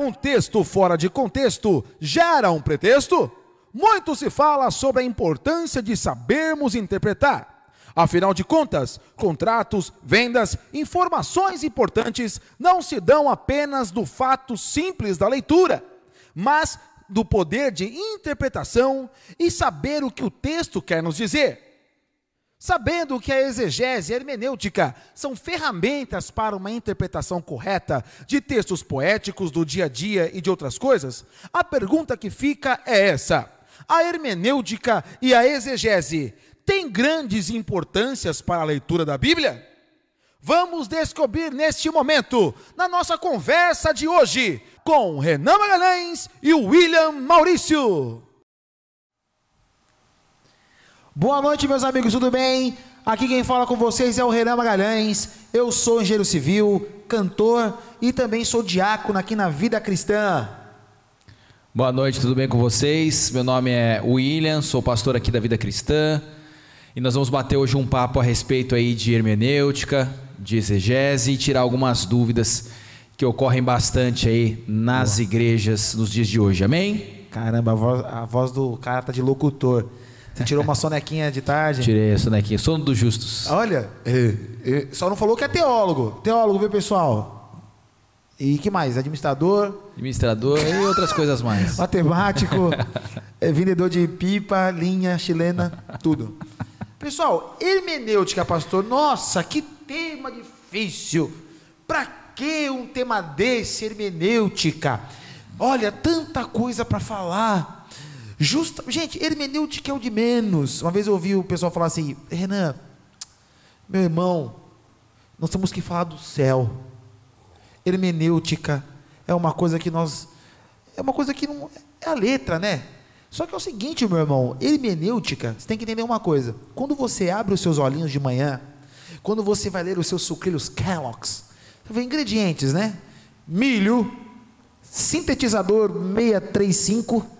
um texto fora de contexto gera um pretexto? Muito se fala sobre a importância de sabermos interpretar. Afinal de contas, contratos, vendas, informações importantes não se dão apenas do fato simples da leitura, mas do poder de interpretação e saber o que o texto quer nos dizer. Sabendo que a exegese e a hermenêutica são ferramentas para uma interpretação correta de textos poéticos do dia a dia e de outras coisas, a pergunta que fica é essa: a hermenêutica e a exegese têm grandes importâncias para a leitura da Bíblia? Vamos descobrir neste momento, na nossa conversa de hoje, com Renan Magalhães e William Maurício. Boa noite, meus amigos, tudo bem? Aqui quem fala com vocês é o Renan Magalhães. Eu sou engenheiro civil, cantor e também sou diácono aqui na Vida Cristã. Boa noite, tudo bem com vocês? Meu nome é William, sou pastor aqui da Vida Cristã e nós vamos bater hoje um papo a respeito aí de hermenêutica, de exegese e tirar algumas dúvidas que ocorrem bastante aí nas Boa. igrejas nos dias de hoje. Amém? Caramba, a voz, a voz do cara tá de locutor. Você tirou uma sonequinha de tarde? Tirei a sonequinha. Sono dos justos. Olha, é, é, só não falou que é teólogo. Teólogo, viu, pessoal? E que mais? Administrador? Administrador e outras coisas mais. Matemático, é, vendedor de pipa, linha chilena, tudo. Pessoal, hermenêutica, pastor. Nossa, que tema difícil. Para que um tema desse, hermenêutica? Olha, tanta coisa para falar. Justa, gente, hermenêutica é o de menos. Uma vez eu ouvi o pessoal falar assim: Renan, meu irmão, nós temos que falar do céu. Hermenêutica é uma coisa que nós. É uma coisa que não. É a letra, né? Só que é o seguinte, meu irmão: hermenêutica, você tem que entender uma coisa. Quando você abre os seus olhinhos de manhã, quando você vai ler os seus sucrilhos Kellogg's, você vê ingredientes, né? Milho, sintetizador 635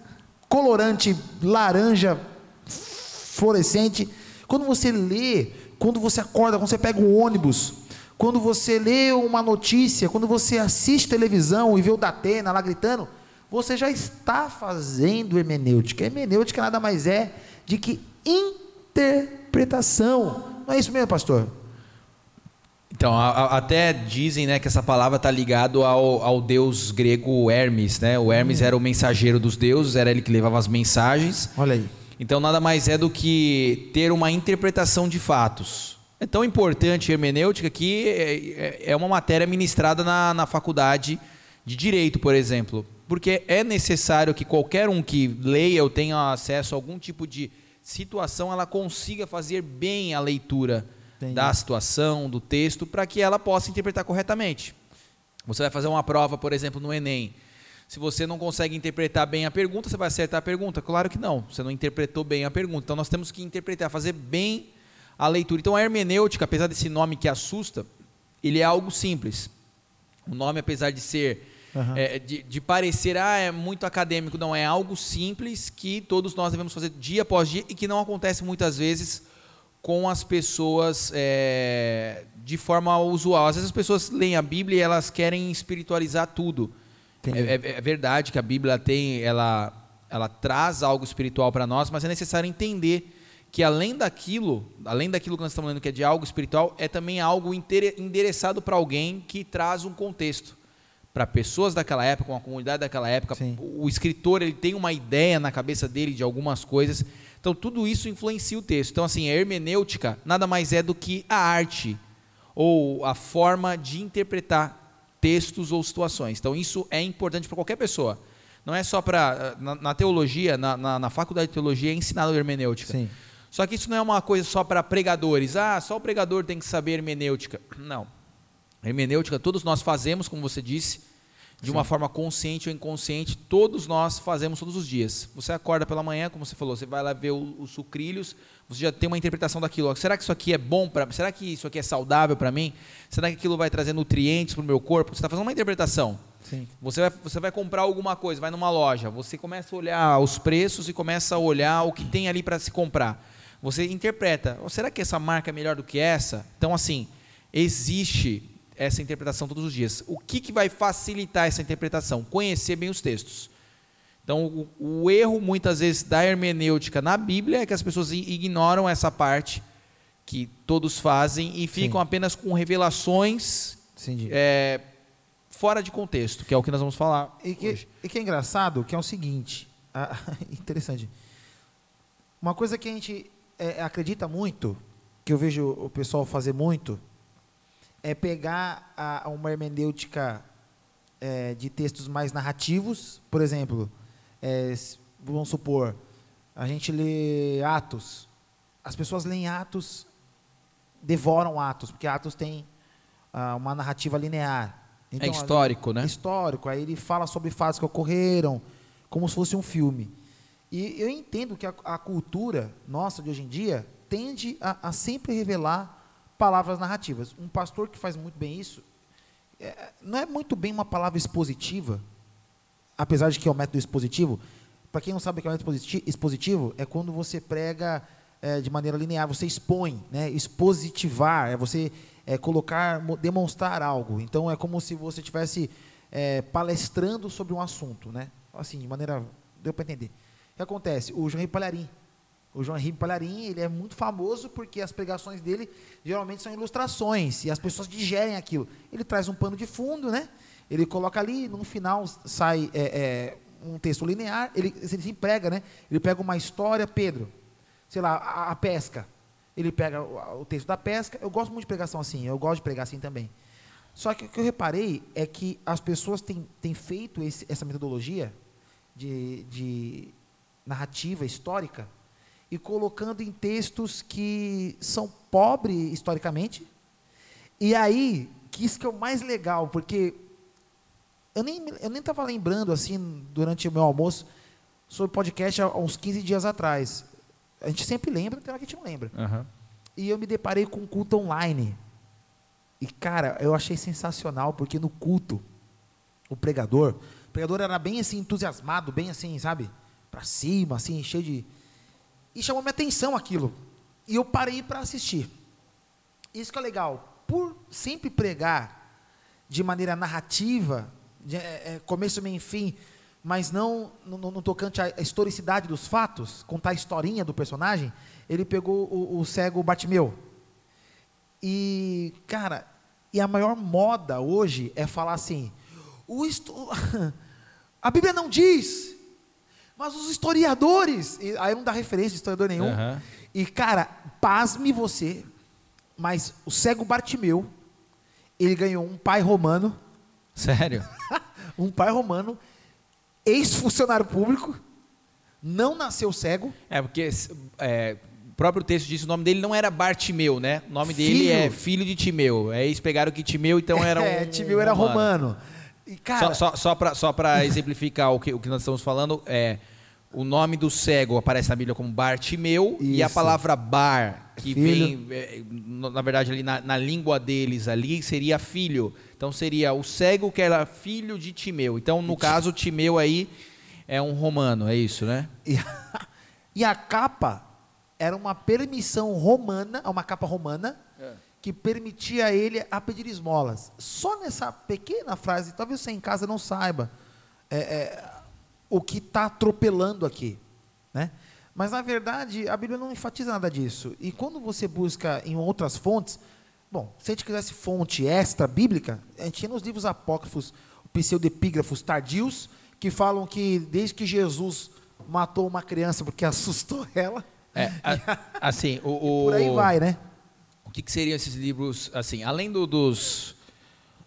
colorante laranja fluorescente. Quando você lê, quando você acorda, quando você pega um ônibus, quando você lê uma notícia, quando você assiste televisão e vê o Datena lá gritando, você já está fazendo hermenêutica. Hermenêutica nada mais é de que interpretação. Não é isso mesmo, pastor? Então, a, a, até dizem né, que essa palavra está ligado ao, ao deus grego Hermes. Né? O Hermes hum. era o mensageiro dos deuses, era ele que levava as mensagens. Olha aí. Então, nada mais é do que ter uma interpretação de fatos. É tão importante a hermenêutica que é, é, é uma matéria ministrada na, na faculdade de direito, por exemplo. Porque é necessário que qualquer um que leia ou tenha acesso a algum tipo de situação, ela consiga fazer bem a leitura Entendi. da situação, do texto, para que ela possa interpretar corretamente. Você vai fazer uma prova, por exemplo, no Enem. Se você não consegue interpretar bem a pergunta, você vai acertar a pergunta? Claro que não. Você não interpretou bem a pergunta. Então nós temos que interpretar, fazer bem a leitura. Então a hermenêutica, apesar desse nome que assusta, ele é algo simples. O nome, apesar de ser Uhum. É, de, de, parecer, ah, é muito acadêmico. Não, é algo simples que todos nós devemos fazer dia após dia e que não acontece muitas vezes com as pessoas é, de forma usual. Às vezes as pessoas leem a Bíblia e elas querem espiritualizar tudo. É, é, é, verdade que a Bíblia tem, ela, ela traz algo espiritual para nós, mas é necessário entender que além daquilo, além daquilo que nós estamos lendo que é de algo espiritual, é também algo endereçado para alguém que traz um contexto para pessoas daquela época, uma comunidade daquela época. Sim. O escritor ele tem uma ideia na cabeça dele de algumas coisas então, tudo isso influencia o texto. Então, assim, a hermenêutica nada mais é do que a arte ou a forma de interpretar textos ou situações. Então, isso é importante para qualquer pessoa. Não é só para. Na, na, teologia, na, na, na, faculdade de teologia, é ensinado hermenêutica. Sim. Só que isso não é uma coisa só para pregadores. Ah, só o pregador tem que saber hermenêutica. Não. Hermenêutica, todos nós fazemos, como você disse, de Sim. uma forma consciente ou inconsciente, todos nós fazemos todos os dias. Você acorda pela manhã, como você falou, você vai lá ver os sucrilhos, você já tem uma interpretação daquilo. Será que isso aqui é bom para Será que isso aqui é saudável para mim? Será que aquilo vai trazer nutrientes para o meu corpo? Você está fazendo uma interpretação. Sim. Você, vai, você vai comprar alguma coisa, vai numa loja, você começa a olhar os preços e começa a olhar o que tem ali para se comprar. Você interpreta, será que essa marca é melhor do que essa? Então, assim, existe essa interpretação todos os dias. O que, que vai facilitar essa interpretação? Conhecer bem os textos. Então, o, o erro muitas vezes da hermenêutica na Bíblia é que as pessoas ignoram essa parte que todos fazem e ficam Sim. apenas com revelações é, fora de contexto, que é o que nós vamos falar. E que, e que é engraçado, que é o seguinte, ah, interessante. Uma coisa que a gente é, acredita muito, que eu vejo o pessoal fazer muito, é pegar a, uma hermenêutica é, de textos mais narrativos, por exemplo, é, vamos supor, a gente lê Atos, as pessoas leem Atos, devoram Atos, porque Atos tem ah, uma narrativa linear. Então, é histórico, ali, né? Histórico. Aí ele fala sobre fatos que ocorreram, como se fosse um filme. E eu entendo que a, a cultura nossa de hoje em dia tende a, a, sempre revelar palavras narrativas. Um pastor que faz muito bem isso, é, não é muito bem uma palavra expositiva, apesar de que é o método expositivo. Para quem não sabe o que é o método expositivo, é quando você prega é, de maneira linear, você expõe, né? expositivar, é você é, colocar, demonstrar algo. Então é como se você estivesse é, palestrando sobre um assunto, né? Assim, de maneira. Deu para entender. O que acontece? O Henrique Palharim. O João Henrique Palharim, ele é muito famoso porque as pregações dele geralmente são ilustrações e as pessoas digerem aquilo. Ele traz um pano de fundo, né? Ele coloca ali, no final sai é, é, um texto linear, ele, ele se emprega, né? Ele pega uma história, Pedro, sei lá, a, a pesca ele pega o, o, texto da pesca. Eu gosto muito de pregação assim, eu gosto de pregar assim também. Só que o que eu reparei é que as pessoas têm, têm feito esse, essa metodologia de, de narrativa histórica e colocando em textos que são pobres historicamente. E aí, que isso que é o mais legal, porque eu nem eu nem estava lembrando assim durante o meu almoço sobre podcast há uns 15 dias atrás. A gente sempre lembra, tem hora que a gente não lembra. Uhum. E eu me deparei com um culto online. E, cara, eu achei sensacional, porque no culto, o pregador, o pregador era bem assim, entusiasmado, bem assim, sabe? Para cima, assim, cheio de. E chamou minha atenção aquilo. E eu parei para assistir. Isso que é legal. Por sempre pregar de maneira narrativa, de, é, é, começo, meio e fim, mas não no, no, tocante à historicidade dos fatos, contar a historinha do personagem, ele pegou o, o cego Bartimeu. E, cara, e a maior moda hoje é falar assim: o a Bíblia não diz, mas os historiadores, aí não dá referência de historiador nenhum. Uhum. E, cara, pasme você, mas o cego Bartimeu, ele ganhou um pai romano. Sério? um pai romano ex-funcionário público, não nasceu cego. É, porque é, o próprio texto diz que o nome dele não era Bartimeu, né? O nome filho. dele é filho de Timeu. É, eles pegaram que Timeu, então era um. É, Timeu um era romano. romano. E, cara... Só, só, só para exemplificar o que, o que nós estamos falando, é, o nome do cego aparece na Bíblia como Bartimeu Isso. e a palavra bar, que filho. vem, é, na verdade, ali na, na, língua deles ali, seria filho. Então seria o cego que era filho de Timeu. Então, no caso, Timeu aí é um romano, é isso, né? E a, e a capa era uma permissão romana, uma capa romana, é. que permitia a ele a pedir esmolas. Só nessa pequena frase, talvez você em casa não saiba. É, é, o que está atropelando aqui. Né? Mas, na verdade, a Bíblia não enfatiza nada disso. E quando você busca em outras fontes, bom, se a gente quisesse fonte extra bíblica, a gente tinha nos livros apócrifos, pseudepígrafos tardios, que falam que desde que Jesus matou uma criança porque assustou ela. É, a, assim, o, o, por aí vai, né? O que, que seriam esses livros, assim, além do, dos,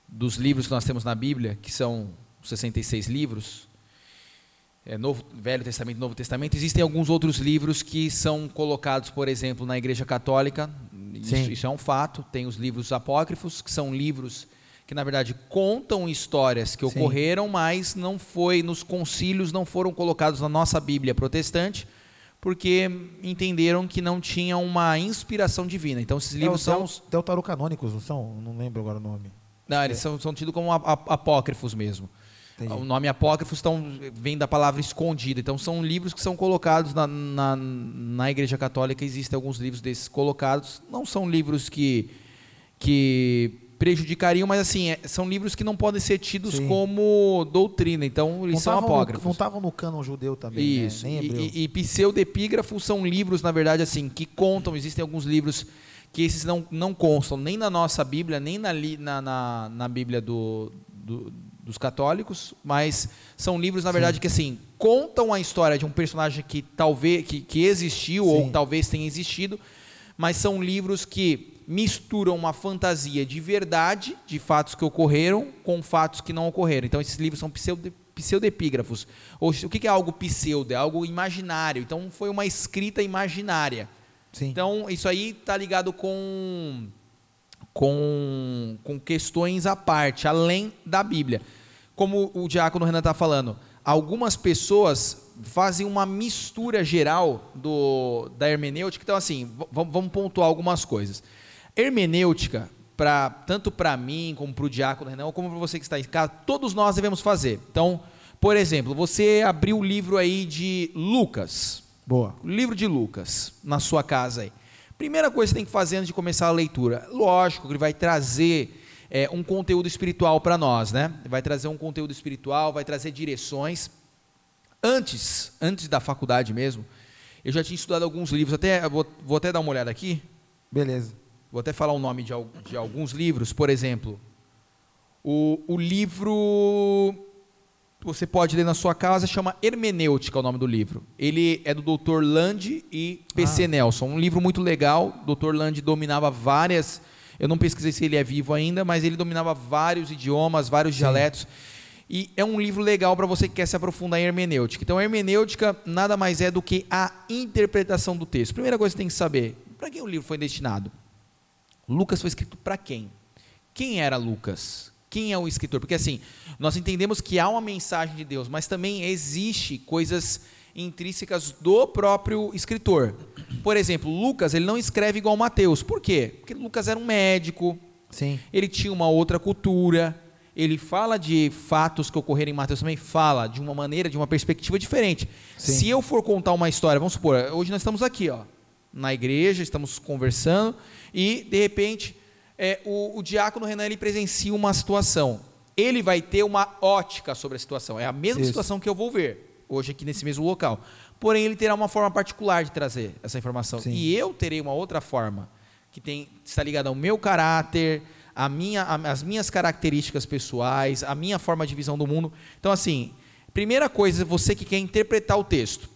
dos livros que nós temos na Bíblia, que são 66 livros, é, Novo, Velho Testamento e Novo Testamento, existem alguns outros livros que são colocados, por exemplo, na Igreja Católica. Isso, isso, é um fato. Tem os livros apócrifos, que são livros que, na verdade, contam histórias que Sim. ocorreram, mas não foi nos concílios, não foram colocados na nossa Bíblia protestante, porque entenderam que não tinha uma inspiração divina. Então, esses livros é, são. Deuterocanônicos, não são? Não lembro agora o nome. Não, eles são, são tidos como apócrifos mesmo. Entendi. O nome apócrifos estão, vem da palavra escondida. Então, são livros que são colocados na, na, na Igreja Católica. Existem alguns livros desses colocados. Não são livros que, que prejudicariam, mas assim, é- são livros que não podem ser tidos Sim. como doutrina, então eles são tavam no- apócrifos. Não estavam no cânon judeu também, né? Isso. Hebreu. E, e, pseudepígrafos são livros, na verdade, assim, que contam. Existem alguns livros que esses não, não constam nem na nossa Bíblia, nem na, na, na, na Bíblia do, do- dos católicos, mas são livros, na verdade, que assim, contam a história de um personagem que talvez que, que existiu ou Sim. talvez tenha existido, mas são livros que misturam uma fantasia de verdade, de fatos que ocorreram, com fatos que não ocorreram. Então, esses livros são pseudo, pseudepígrafos. Ou, o que que é algo pseudo? É algo imaginário. Então, foi uma escrita imaginária. Sim. Então, isso aí está ligado com, com, com questões à parte, além da Bíblia. Como o diácono Renan está falando, algumas pessoas fazem uma mistura geral do, da hermenêutica. Então, assim, vamos pontuar algumas coisas. Hermenêutica, pra, tanto para mim, como para o diácono Renan, como para você que está em casa, todos nós devemos fazer. Então, por exemplo, você abriu o livro aí de Lucas, Boa. o livro de Lucas na sua casa aí. Primeira coisa que você tem que fazer antes de começar a leitura, lógico que ele vai trazer é, um conteúdo espiritual para nós, né? Vai trazer um conteúdo espiritual, vai trazer direções. Antes, antes da faculdade mesmo, eu já tinha estudado alguns livros, até vou, vou até dar uma olhada aqui. Beleza. Vou até falar o nome de, de alguns livros, por exemplo, o, o livro você pode ler na sua casa chama Hermenêutica, é o nome do livro. Ele é do Dr. Land e PC Ah. Nelson, um livro muito legal. O Dr. Land dominava várias, eu não pesquisei se ele é vivo ainda, mas ele dominava vários idiomas, vários dialetos. E é um livro legal para você que quer se aprofundar em hermenêutica. Então, a hermenêutica nada mais é do que a interpretação do texto. Primeira coisa que você tem que saber: para quem o livro foi destinado? Lucas foi escrito para quem? Quem era Lucas? Quem é o escritor? Porque assim, nós entendemos que há uma mensagem de Deus, mas também existe coisas intrínsecas do próprio escritor. Por exemplo, Lucas, ele não escreve igual Mateus. Por quê? Porque Lucas era um médico, Sim. ele tinha uma outra cultura, ele fala de fatos que ocorreram em Mateus também, fala de uma maneira, de uma perspectiva diferente. Sim. Se eu for contar uma história, vamos supor, hoje nós estamos aqui, ó, na igreja, estamos conversando, e de repente é, o, o diácono Renan ele presencia uma situação. Ele vai ter uma ótica sobre a situação. É a mesma Isso. situação que eu vou ver hoje aqui nesse mesmo local. Porém, ele terá uma forma particular de trazer essa informação. Sim. E eu terei uma outra forma que tem, está ligada ao meu caráter, a minha, a- as minhas características pessoais, a minha forma de visão do mundo. Então, assim, primeira coisa, você que quer interpretar o texto,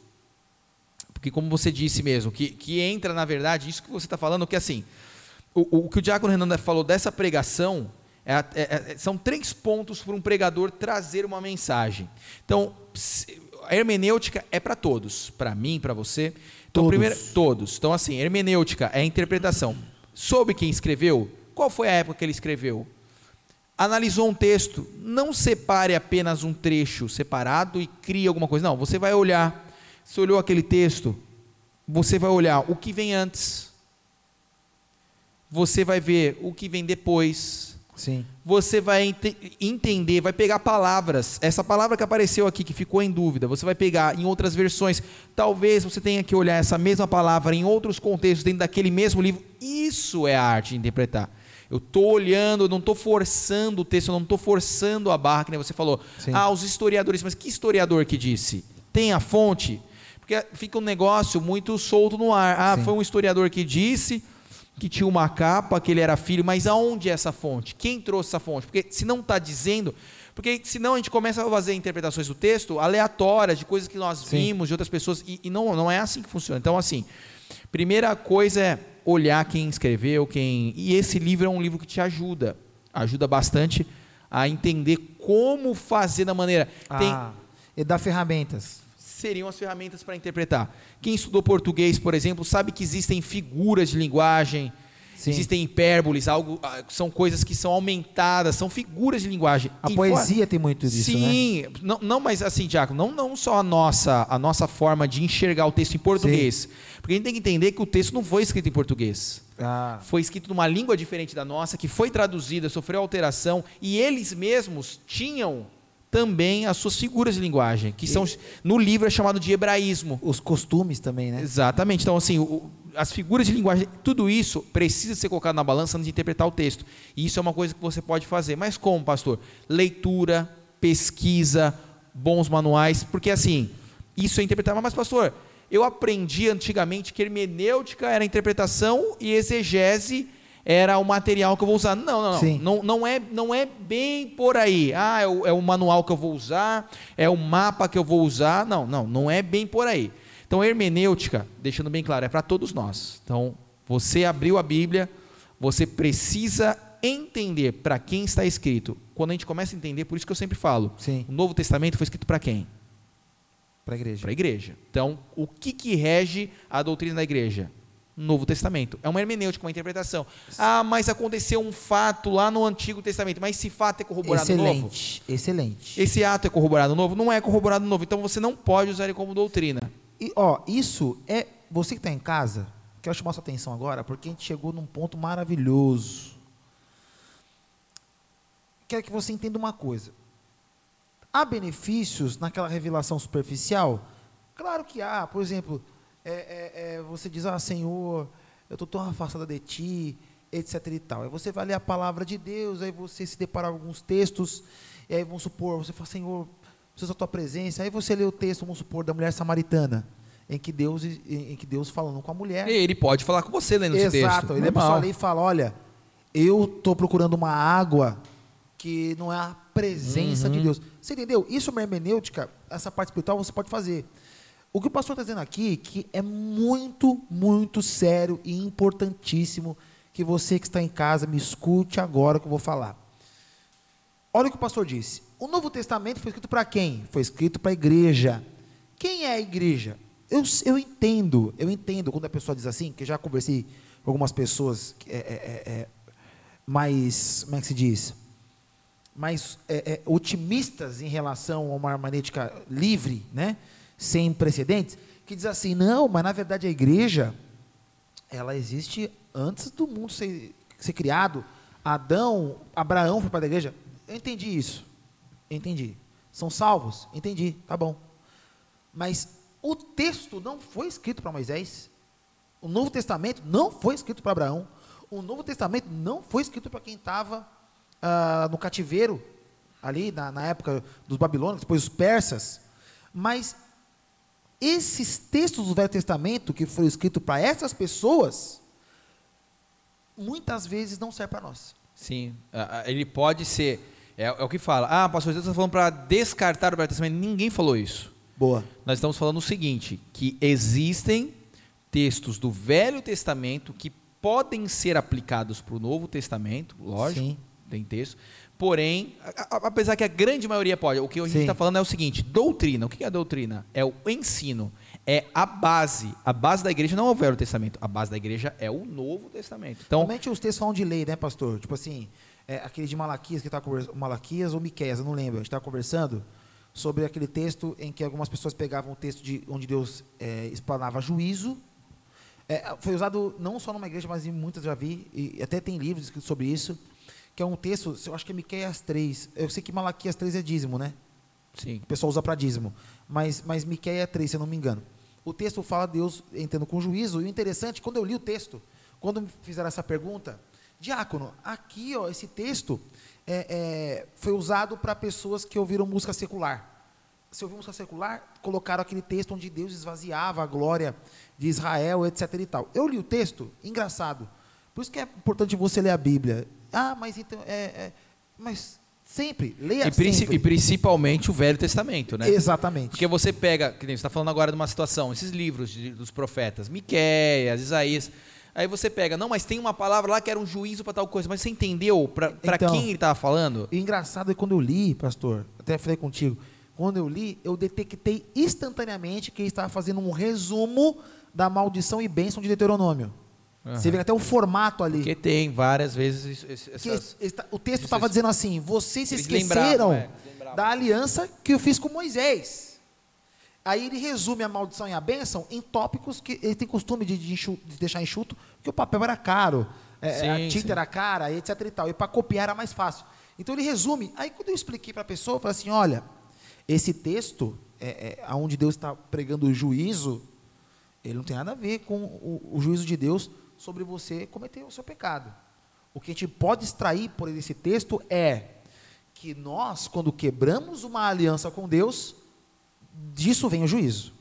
porque como você disse mesmo, que, que entra na verdade, isso que você está falando, que assim, o, o- que o Diácono Renan falou dessa pregação, é é- é- são três pontos para um pregador trazer uma mensagem. Então, a hermenêutica é para todos, para mim, para você. Então, Todos. primeiro, todos. Então, assim, hermenêutica é a interpretação. Soube quem escreveu? Qual foi a época que ele escreveu? Analisou um texto, não separe apenas um trecho separado e crie alguma coisa. Não, você vai olhar. Você olhou aquele texto, você vai olhar o que vem antes. Você vai ver o que vem depois. Sim. Você vai ente- entender, vai pegar palavras. Essa palavra que apareceu aqui, que ficou em dúvida, você vai pegar em outras versões. Talvez você tenha que olhar essa mesma palavra em outros contextos, dentro daquele mesmo livro. Isso é a arte de interpretar. Eu estou olhando, eu não estou forçando o texto, eu não estou forçando a barra, que nem você falou. Sim. Ah, os historiadores, mas que historiador que disse? Tem a fonte? Porque fica um negócio muito solto no ar. Ah, Sim. foi um historiador que disse que tinha uma capa, que ele era filho, mas aonde é essa fonte? Quem trouxe essa fonte? Porque se não está dizendo, porque senão a gente começa a fazer interpretações do texto aleatórias, de coisas que nós Sim. vimos, de outras pessoas, e, e não, não é assim que funciona. Então, assim, primeira coisa é olhar quem escreveu, quem. E esse livro é um livro que te ajuda, ajuda bastante a entender como fazer da maneira. Tem, Ah, e dá ferramentas. Seriam as ferramentas para interpretar. Quem estudou português, por exemplo, sabe que existem figuras de linguagem, Sim. existem hipérboles, algo, ah, são coisas que são aumentadas, são figuras de linguagem. A E poesia tem muito disso, né? Sim, não, não, mas assim, Diaco, não, não só a nossa, a nossa forma de enxergar o texto em português. Porque a gente tem que entender que o texto não foi escrito em português. Ah, Foi escrito numa língua diferente da nossa, que foi traduzida, sofreu alteração, e eles mesmos tinham também as suas figuras de linguagem, que são no livro é chamado de hebraísmo. os costumes também, né? Exatamente. Então, assim, o- as figuras de linguagem, tudo isso precisa ser colocado na balança antes de interpretar o texto. E isso é uma coisa que você pode fazer. Mas como, pastor? Leitura, pesquisa, bons manuais, porque assim, isso é interpretar. Mas, pastor, eu aprendi antigamente que hermenêutica era interpretação e exegese era o material que eu vou usar. Não, não, não. Não, não, é, não é bem por aí. Ah, é o, é o manual que eu vou usar, é o mapa que eu vou usar. Não, não, não é bem por aí. Então, hermenêutica, deixando bem claro, é para todos nós. Então, você abriu a Bíblia, você precisa entender para quem está escrito. Quando a gente começa a entender, por isso que eu sempre falo, Sim. o Novo Testamento foi escrito para quem? Para a igreja. Para a igreja. Então, o que, que rege a doutrina da igreja? Novo Testamento. É uma hermenêutica, uma interpretação. Ah, mas aconteceu um fato lá no Antigo Testamento. Mas esse fato é corroborado excelente, no Novo? Excelente. Esse ato é corroborado no Novo? Não é corroborado no Novo. Então você não pode usar ele como doutrina. E, ó, isso é. Você que está em casa, quero chamar sua atenção agora, porque a gente chegou num ponto maravilhoso. Quero que você entenda uma coisa. Há benefícios naquela revelação superficial? Claro que há. Por exemplo, é, é, é, você diz, ah, Senhor, eu estou tão afastada de Ti, etc e tal. Aí você vai ler a palavra de Deus, aí você se depara com alguns textos, e aí vamos supor, você fala, Senhor, preciso da Tua presença. Aí você lê o texto, vamos supor, da mulher samaritana, em que Deus, em, em que Deus falando com a mulher. Ele pode falar com você lendo Exato, esse texto. Exato, ele Normal. lê e fala, olha, eu estou procurando uma água que não é a presença uhum. de Deus. Você entendeu? Isso é uma hermenêutica, essa parte espiritual você pode fazer. O que o pastor está dizendo aqui que é muito, muito sério e importantíssimo que você que está em casa me escute agora que eu vou falar. Olha o que o pastor disse. O Novo Testamento foi escrito para quem? Foi escrito para a igreja. Quem é a igreja? Eu, eu entendo, eu entendo quando a pessoa diz assim, que já conversei com algumas pessoas é, é, é, é mais, como é que se diz? mais é, é, otimistas em relação a uma hermenêutica livre, né? Sem precedentes, que diz assim, não, mas na verdade a igreja, ela existe antes do mundo ser, ser criado. Adão, Abraão foi para a igreja. Eu entendi isso. Eu entendi. São salvos? Entendi, tá bom. Mas o texto não foi escrito para Moisés. O Novo Testamento não foi escrito para Abraão. O Novo Testamento não foi escrito para quem estava ah, no cativeiro, ali na, na época dos babilônicos, depois os persas, mas esses textos do Velho Testamento que foram escritos para essas pessoas, muitas vezes não servem para nós. Sim, ele pode ser, é, é o que fala, ah, pastor, você está falando para descartar o Velho Testamento, ninguém falou isso. Boa. Nós estamos falando o seguinte, que existem textos do Velho Testamento que podem ser aplicados para o Novo Testamento, lógico. Sim tem texto. Porém, apesar que a grande maioria pode, o que a gente está falando é o seguinte: doutrina. O que é doutrina? É o ensino. É a base. A base da igreja não é o Velho Testamento. A base da igreja é o Novo Testamento. Então, Normalmente os textos falam de lei, né, pastor? Tipo assim, é, aquele de Malaquias que está conversando. Malaquias ou Miqueias, eu não lembro. A gente estava conversando sobre aquele texto em que algumas pessoas pegavam o texto de onde Deus é, explanava juízo. É, foi usado não só numa igreja, mas em muitas já vi, e até tem livros escritos sobre isso que é um texto, eu acho que é Miqueias 3. Eu sei que Malaquias 3 é dízimo, né? Sim. O pessoal usa para dízimo. Mas, mas Miqueias 3, se eu não me engano. O texto fala Deus entrando com juízo. E o interessante, quando eu li o texto, quando me fizeram essa pergunta, Diácono, aqui ó, esse texto é, é, foi usado para pessoas que ouviram música secular. Se ouviu música secular, colocaram aquele texto onde Deus esvaziava a glória de Israel, etc. E tal. Eu li o texto, engraçado. Por isso que é importante você ler a Bíblia. Ah, mas então. É, é, mas sempre, leia e sempre. E principalmente o Velho Testamento, né? Exatamente. Porque você pega, que nem você está falando agora de uma situação, esses livros de, dos profetas, Miquéias, Isaías. Aí você pega, não, mas tem uma palavra lá que era um juízo para tal coisa, mas você entendeu para então, quem ele estava falando? Engraçado é quando eu li, pastor, até falei contigo, quando eu li, eu detectei instantaneamente que ele estava fazendo um resumo da maldição e bênção de Deuteronômio. Uhum. Você vê até o formato ali. Porque tem várias vezes. Essas, o texto estava dizendo assim: vocês se esqueceram é, da aliança que eu fiz com Moisés. Aí ele resume a maldição e a bênção em tópicos que ele tem costume de, de, enxuto, de deixar enxuto, porque o papel era caro, é, sim, a tinta sim. era cara, etc. E, tal, e para copiar era mais fácil. Então ele resume. Aí quando eu expliquei para a pessoa, eu falei assim: olha, esse texto, é, é, onde Deus está pregando o juízo, ele não tem nada a ver com o, o juízo de Deus sobre você cometer o seu pecado. O que a gente pode extrair por esse texto é que nós, quando quebramos uma aliança com Deus, disso vem o juízo.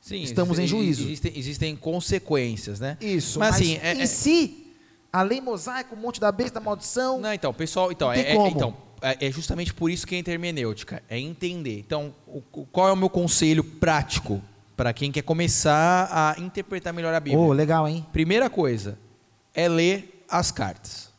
Sim, Estamos em existe- juízo. Existem, existem consequências, né? Isso, Mas, mas, assim, é- em é- si, a lei mosaica, o monte da besta, a maldição, Não, então, pessoal, então, é, é- então é, é justamente por isso que é hermenêutica, é entender. Então, o- qual é o meu conselho prático para quem quer começar a interpretar melhor a Bíblia? oh, legal, hein? Primeira coisa é ler as cartas.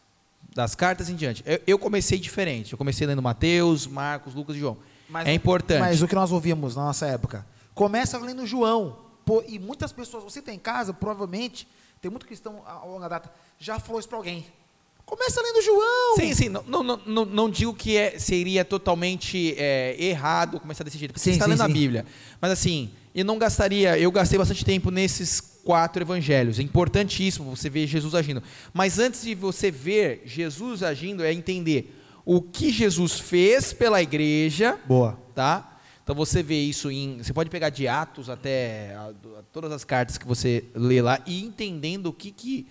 Das cartas em diante. Eu, eu comecei diferente. Eu comecei lendo Mateus, Marcos, Lucas e João. é importante. Mas o que nós ouvíamos na nossa época? Começa lendo João. Pô, e muitas pessoas, você tem em casa, provavelmente, tem muito cristão a longa data, já falou isso para alguém. Começa lendo João. Sim, sim. Não, não, não, não- digo que é- seria totalmente é, errado começar desse jeito, porque Sim, você está sim, lendo a sim. Bíblia. Mas assim, eu não gastaria, eu gastei bastante tempo nesses quatro evangelhos. É importantíssimo você ver Jesus agindo. Mas antes de você ver Jesus agindo, é entender o que Jesus fez pela igreja, Boa. tá? Então você vê isso em. Você pode pegar de Atos até a- a- todas as cartas que você lê lá e entendendo o que que,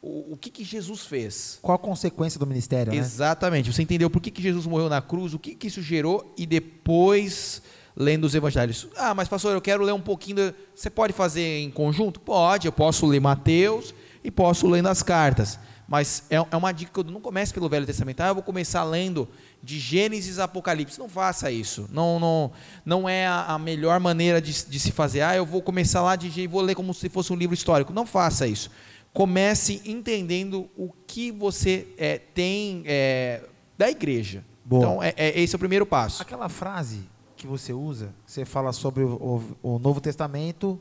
o, o que, que Jesus fez. Qual a consequência do ministério, né? Exatamente. Você entendeu por que, que Jesus morreu na cruz, o que, que isso gerou e depois lendo os evangelhos. Ah, mas pastor, eu quero ler um pouquinho. Você pode fazer em conjunto? Pode. Eu posso ler Mateus e posso ler nas cartas. Mas é, é uma dica que eu não comece pelo Velho Testamento. Ah, eu vou começar lendo de Gênesis a Apocalipse. Não faça isso. Não, não, não é a, a melhor maneira de, de se fazer. Ah, eu vou começar lá de e vou ler como se fosse um livro histórico. Não faça isso. Comece entendendo o que você é, tem é, da igreja. Boa. Então, é, é- esse é o primeiro passo. Aquela frase que você usa, você fala sobre o, o- o Novo Testamento,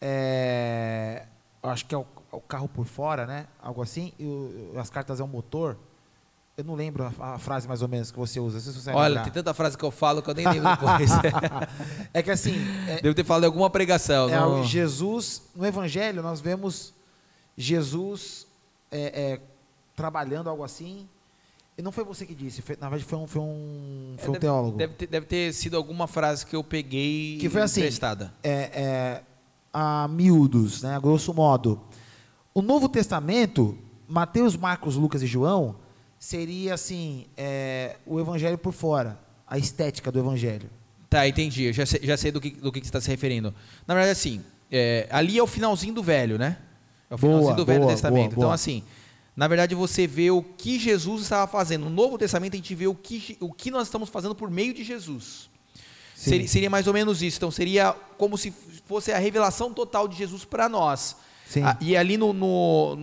é, acho que é o, o carro por fora, né? Algo assim, e as cartas é um motor. Eu não lembro a, a frase mais ou menos que você usa. se você Olha, lembrar. tem tanta frase que eu falo que eu nem lembro depois. é que assim, é, Devo ter falado em alguma pregação. é não- Jesus, no Evangelho, nós vemos Jesus é, é, trabalhando algo assim. E não foi você que disse, foi- na verdade foi um, foi um, foi um deve, teólogo. Deve ter, deve ter sido alguma frase que eu peguei Que foi assim, emprestada. é, é, a miúdos, né, a grosso modo. O Novo Testamento, Mateus, Marcos, Lucas e João, seria assim, é, o evangelho por fora, a estética do evangelho. Tá, entendi. Eu já sei, já sei do, que, do que você está se referindo. Na verdade, assim, é, ali é o finalzinho do velho, né? É o Boa, finalzinho do Velho boa, Testamento. boa, Então, boa. assim, na verdade, você vê o que Jesus estava fazendo. No Novo Testamento, a gente vê o que, o que nós estamos fazendo por meio de Jesus. Seria, seria mais ou menos isso. Então, seria como se fosse a revelação total de Jesus para nós. Sim. Ah, e ali no, no-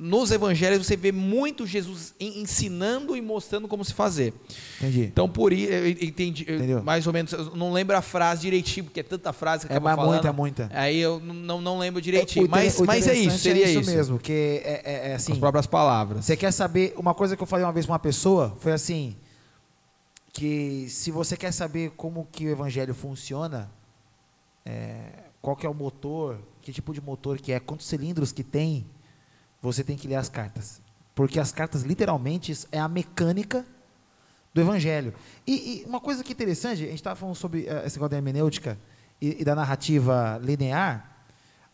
nos evangelhos você vê muito Jesus en- ensinando e mostrando como se fazer. Entendi. Então, por isso, eu entendi, eu- Entendeu? mais ou menos, eu não lembro a frase direitinho, porque é tanta frase que É, acaba mas falando. muita, muita. Aí eu não, não lembro O direitinho. inter- mas, mas é isso, seria isso, isso. mesmo, que é, é- é assim, As próprias palavras. Você quer saber, uma coisa que eu falei uma vez para uma pessoa, foi assim, que se você quer saber como que o evangelho funciona, é, qual que é o motor, que tipo de motor que é, quantos cilindros que tem, você tem que ler as cartas. Porque as cartas, literalmente, é a mecânica do evangelho. E, e uma coisa que é interessante, a gente estava falando sobre eh, esse negócio da hermenêutica e, e da narrativa linear,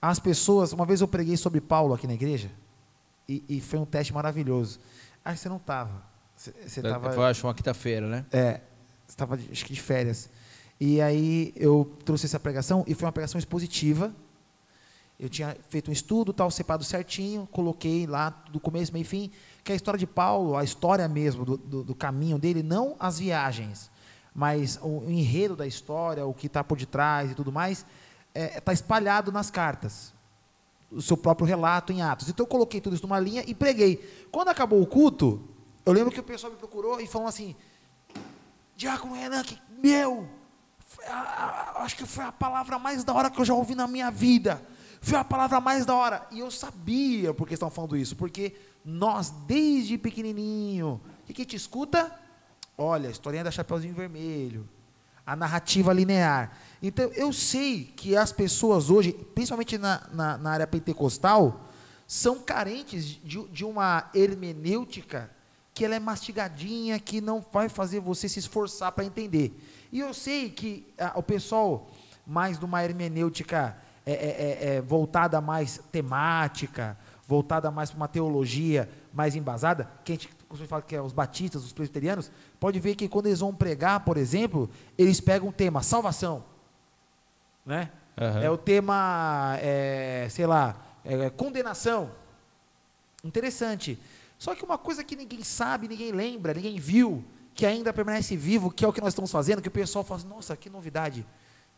as pessoas, uma vez eu preguei sobre Paulo aqui na igreja, e, e foi um teste maravilhoso. Ah, você não estava. Você estava. Foi, acho, uma quinta-feira, né? É, estava acho que de férias. E aí eu trouxe essa pregação e foi uma pregação expositiva. Eu tinha feito um estudo, tal, separado certinho, coloquei lá do começo, meio e fim, que é a história de Paulo, a história mesmo do, do, do caminho dele, não as viagens, mas o enredo da história, o que está por detrás e tudo mais, está espalhado nas cartas. O seu próprio relato em Atos. Então eu coloquei tudo isso numa linha e preguei. Quando acabou o culto, eu lembro que o pessoal me procurou e falou assim: Diácono Renan, que, meu, a- a- acho que foi a palavra mais da hora que eu já ouvi na minha vida. Foi a palavra mais da hora. E eu sabia por que estão falando isso. Porque nós, desde pequenininho, o que, que te escuta? Olha, a historinha da Chapeuzinho Vermelho. A narrativa linear. Então, eu sei que as pessoas hoje, principalmente na, na, na área pentecostal, são carentes de, de uma hermenêutica que ela é mastigadinha, que não vai fazer você se esforçar para entender. E eu sei que ah, o pessoal mais de uma hermenêutica é, é, é, voltada mais temática, voltada mais para uma teologia mais embasada, que a gente costuma falar que é os batistas, os presbiterianos, pode ver que quando eles vão pregar, por exemplo, eles pegam o tema salvação, né? Uhum. É o tema, é, sei lá, é, condenação. Interessante. Só que uma coisa que ninguém sabe, ninguém lembra, ninguém viu, que ainda permanece vivo, que é o que nós estamos fazendo, que o pessoal fala assim, nossa, que novidade.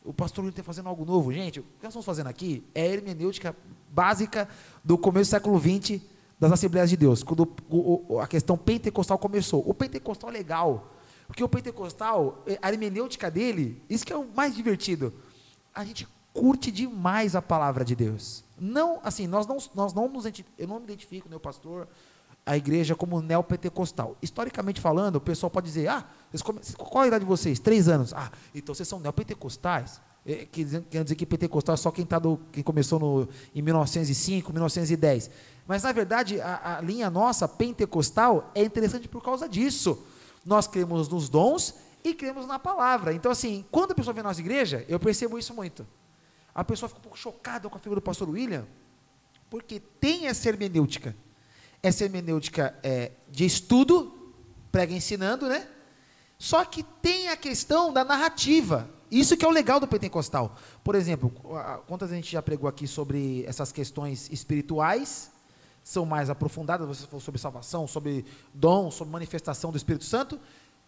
O pastor está fazendo algo novo. Gente, o que nós estamos fazendo aqui é a hermenêutica básica do começo do século XX das Assembleias de Deus, quando o, o, a questão pentecostal começou. O pentecostal é legal, porque o pentecostal, eh, a hermenêutica dele, isso que é o mais divertido. A gente curte demais a palavra de Deus. Não, assim, nós não, nós não nos, eu não me identifico, meu pastor, a igreja como neopentecostal. Historicamente falando, o pessoal pode dizer, ah, qual a idade de vocês? Três anos. Ah, então vocês são neopentecostais. É, quer dizer que pentecostal é só quem, tá do, quem começou no, em 1905, 1910. Mas, na verdade, a, a linha nossa, pentecostal, é interessante por causa disso. Nós cremos nos dons e cremos na palavra. Então, assim, quando a pessoa vem na nossa igreja, eu percebo isso muito. A pessoa fica um pouco chocada com a figura do pastor William, porque tem essa hermenêutica. Essa hermenêutica é, de estudo, prega ensinando, né? Só que tem a questão da narrativa. Isso que é o legal do pentecostal. Por exemplo, quantas a gente já pregou aqui sobre essas questões espirituais, são mais aprofundadas, você falou sobre salvação, sobre dom, sobre manifestação do Espírito Santo.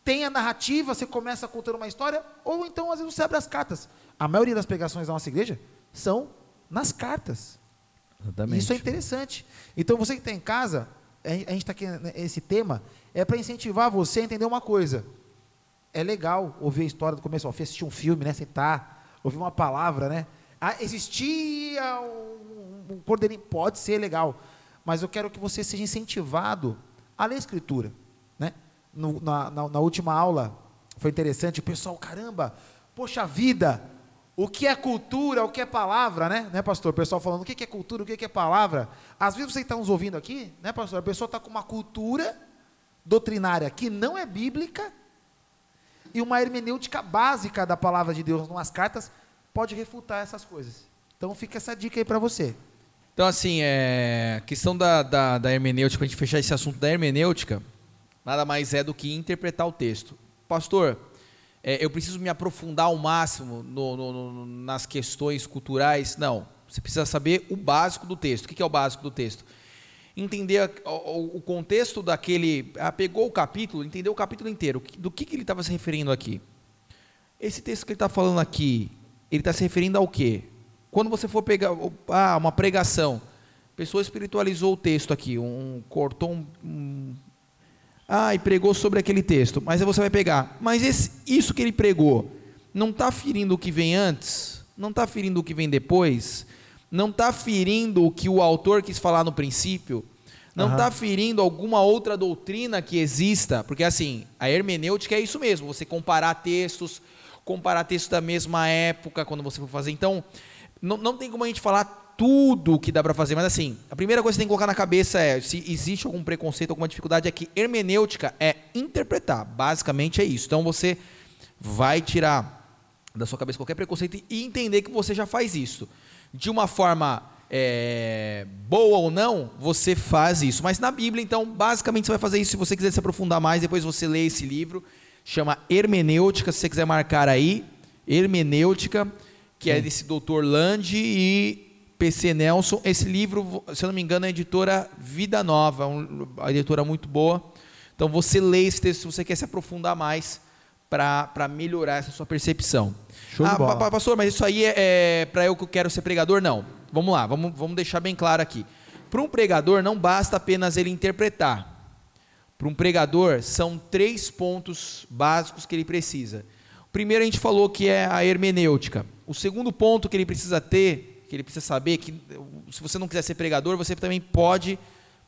Tem a narrativa, você começa contando uma história, ou então às vezes você abre as cartas. A maioria das pregações da nossa igreja são nas cartas. Exatamente. Isso é interessante. Então, você que está em casa, a gente está aqui nesse tema, é para incentivar você a entender uma coisa. É legal ouvir a história do começo, assistir um filme, né? Sentar, ouvir uma palavra, né? Ah, existia um, um cordeirinho, pode ser legal, mas eu quero que você seja incentivado a ler a escritura, né? No, na, na, na última aula foi interessante, o pessoal, caramba, poxa vida, o que é cultura, o que é palavra, né? né, pastor? O pessoal falando o que é cultura, o que é palavra. Às vezes você está nos ouvindo aqui, né, pastor? A pessoa está com uma cultura doutrinária que não é bíblica e uma hermenêutica básica da palavra de Deus nas cartas pode refutar essas coisas. Então fica essa dica aí para você. Então, assim, é, questão da, da, da hermenêutica, a gente fechar esse assunto da hermenêutica, nada mais é do que interpretar o texto. Pastor, é, eu preciso me aprofundar ao máximo no, no, no, nas questões culturais. Não, você precisa saber o básico do texto. O que é o básico do texto? Entender o, contexto daquele. Ah, pegou o capítulo, entender o capítulo inteiro. Do que, ele estava se referindo aqui? Esse texto que ele está falando aqui, ele está se referindo ao quê? Quando você for pegar ah, uma pregação, a pessoa espiritualizou o texto aqui, um, cortou um ah, e pregou sobre aquele texto. Mas aí você vai pegar. Mas esse, isso que ele pregou não está ferindo o que vem antes? Não está ferindo o que vem depois? Não está ferindo o que o autor quis falar no princípio? Não está uhum. ferindo alguma outra doutrina que exista? Porque assim, a hermenêutica é isso mesmo, você comparar textos, comparar textos da mesma época, quando você for fazer. Então, não, não tem como a gente falar tudo o que dá para fazer, mas assim, a primeira coisa que você tem que colocar na cabeça é se existe algum preconceito, alguma dificuldade, é que hermenêutica é interpretar. Basicamente é isso. Então você vai tirar da sua cabeça qualquer preconceito e entender que você já faz isso. De uma forma é, boa ou não, você faz isso. Mas na Bíblia, então, basicamente você vai fazer isso. Se você quiser se aprofundar mais, depois você lê esse livro. Chama Hermenêutica, se você quiser marcar aí. Hermenêutica, que é Sim. é desse doutor Land e PC Nelson. Esse livro, se eu não me engano, é a editora Vida Nova, uma editora muito boa. Então você lê esse texto se você quer se aprofundar mais para melhorar essa sua percepção. Show ah, bola. pastor, mas isso aí é, é para eu que quero ser pregador? Não. Vamos lá, vamos, vamos deixar bem claro aqui. Para um pregador não basta apenas ele interpretar. Para um pregador são três pontos básicos que ele precisa. O primeiro a gente falou que é a hermenêutica. O segundo ponto que ele precisa ter que ele precisa saber que se você não quiser ser pregador, você também pode,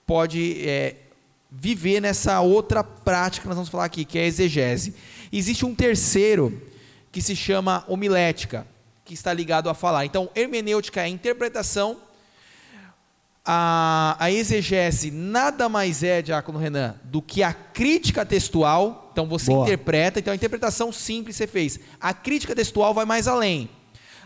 pode é, viver nessa outra prática que nós vamos falar aqui, que é a exegese. Existe um terceiro que se chama homilética, que está ligado a falar. Então, hermenêutica é a interpretação, a, a exegese nada mais é, Diácono Renan, do que a crítica textual. Então, você Boa. interpreta, então a interpretação simples você fez. A crítica textual vai mais além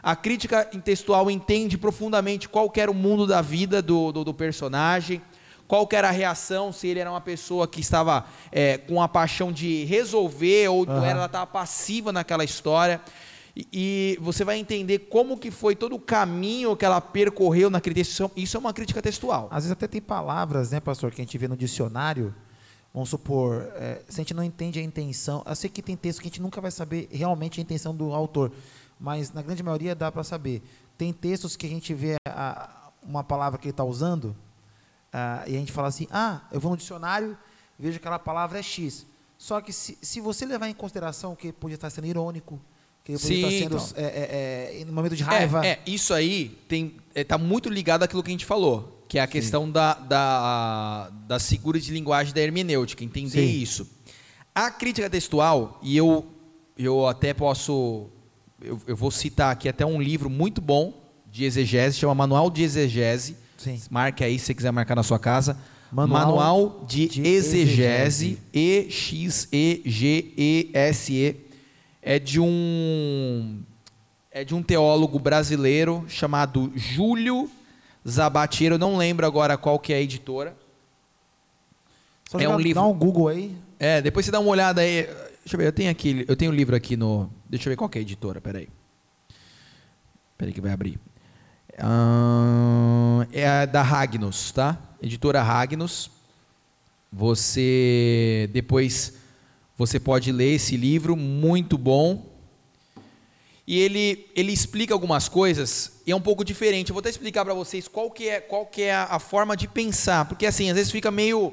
A crítica textual entende profundamente qual era o mundo da vida do, do, do personagem, qual era a reação, se ele era uma pessoa que estava é, com a paixão de resolver ou uhum. ela estava passiva naquela história. E, e, você vai entender como que foi todo o caminho que ela percorreu naquele texto. Isso é uma crítica textual. Às vezes até tem palavras, né, pastor, que a gente vê no dicionário. Vamos supor, é, se a gente não entende a intenção, eu sei que tem texto que a gente nunca vai saber realmente a intenção do autor, mas na grande maioria dá para saber. Tem textos que a gente vê a, uma palavra que ele está usando, ah, e a gente fala assim, ah, eu vou no dicionário, vejo que aquela palavra é X. Só que se, se você levar em consideração que podia estar sendo irônico, que ele podia Sim, estar sendo então. é, é, é, no momento de raiva. É, é isso aí está é, muito ligado àquilo que a gente falou, que é a Sim. questão da, da, da segura de linguagem da hermenêutica, entender Sim. isso. A crítica textual, e eu, eu até posso, eu, eu vou citar aqui até um livro muito bom de exegese, chama Manual de Exegese, Sim. Marque aí se você quiser marcar na sua casa. Manual, Manual de, de Exegese, E-X-E-G-E-S-E. É de um é de um teólogo brasileiro chamado Júlio Zabatiero, não lembro agora qual que é a editora. Só é um livro. Dá um Google aí. É, depois você dá uma olhada aí. Deixa eu ver, eu tenho aqui, eu tenho um livro aqui no, deixa eu ver qual que é a editora, peraí. Peraí que vai abrir. Uh, é a da Ragnos, tá? Editora Ragnos. Você depois você pode ler esse livro, muito bom. E ele, ele explica algumas coisas e é um pouco diferente. Eu vou até explicar para vocês qual que é, qual que é a, forma de pensar, porque assim, às vezes fica meio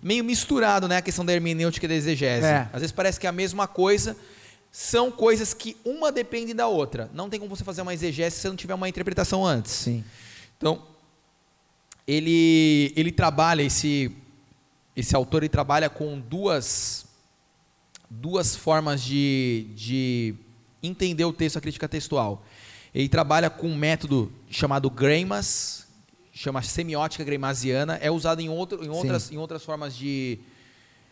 meio misturado, né, a questão da hermenêutica e da exegese. É. Às vezes parece que é a mesma coisa, são coisas que uma depende da outra. Não tem como você fazer uma exegese se você não tiver uma interpretação antes. Sim. Então, ele, ele trabalha, esse, esse autor ele trabalha com duas, duas formas de, de entender o texto, a crítica textual. Ele trabalha com um método chamado Greimas, chama semiótica greimasiana, é usado em, outro, em, outras, em outras formas de,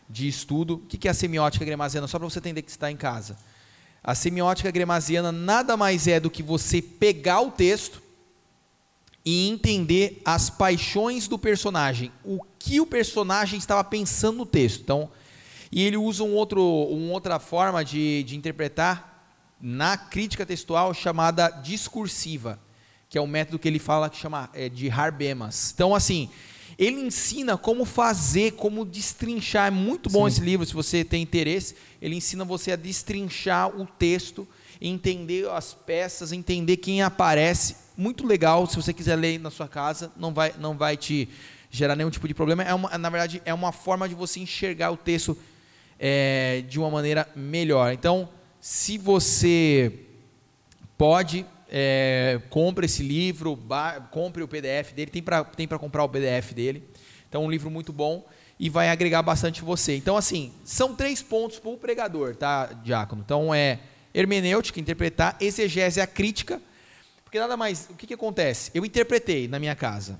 de estudo. O que é a semiótica gremasiana? Só para você entender que está em casa. A semiótica gremasiana nada mais é do que você pegar o texto e entender as paixões do personagem, o que o personagem estava pensando no texto. Então, e ele usa um outro, uma outra forma de, de interpretar na crítica textual chamada discursiva, que é o método que ele fala que chama é, de Harbemas. Então, assim, ele ensina como fazer, como destrinchar. É muito bom Sim. esse livro, se você tem interesse. Ele ensina você a destrinchar o texto, entender as peças, entender quem aparece. Muito legal, se você quiser ler na sua casa, não vai, não vai te gerar nenhum tipo de problema. É uma, na verdade, é uma forma de você enxergar o texto é, de uma maneira melhor. Então, se você pode é, compre esse livro, compre o PDF dele, tem para tem comprar o PDF dele. Então, um livro muito bom e vai agregar bastante você. Então, assim, são três pontos para o pregador, tá, Diácono? Então, é hermenêutica, interpretar, exegese, a crítica, porque nada mais, o que, que acontece? Eu interpretei na minha casa,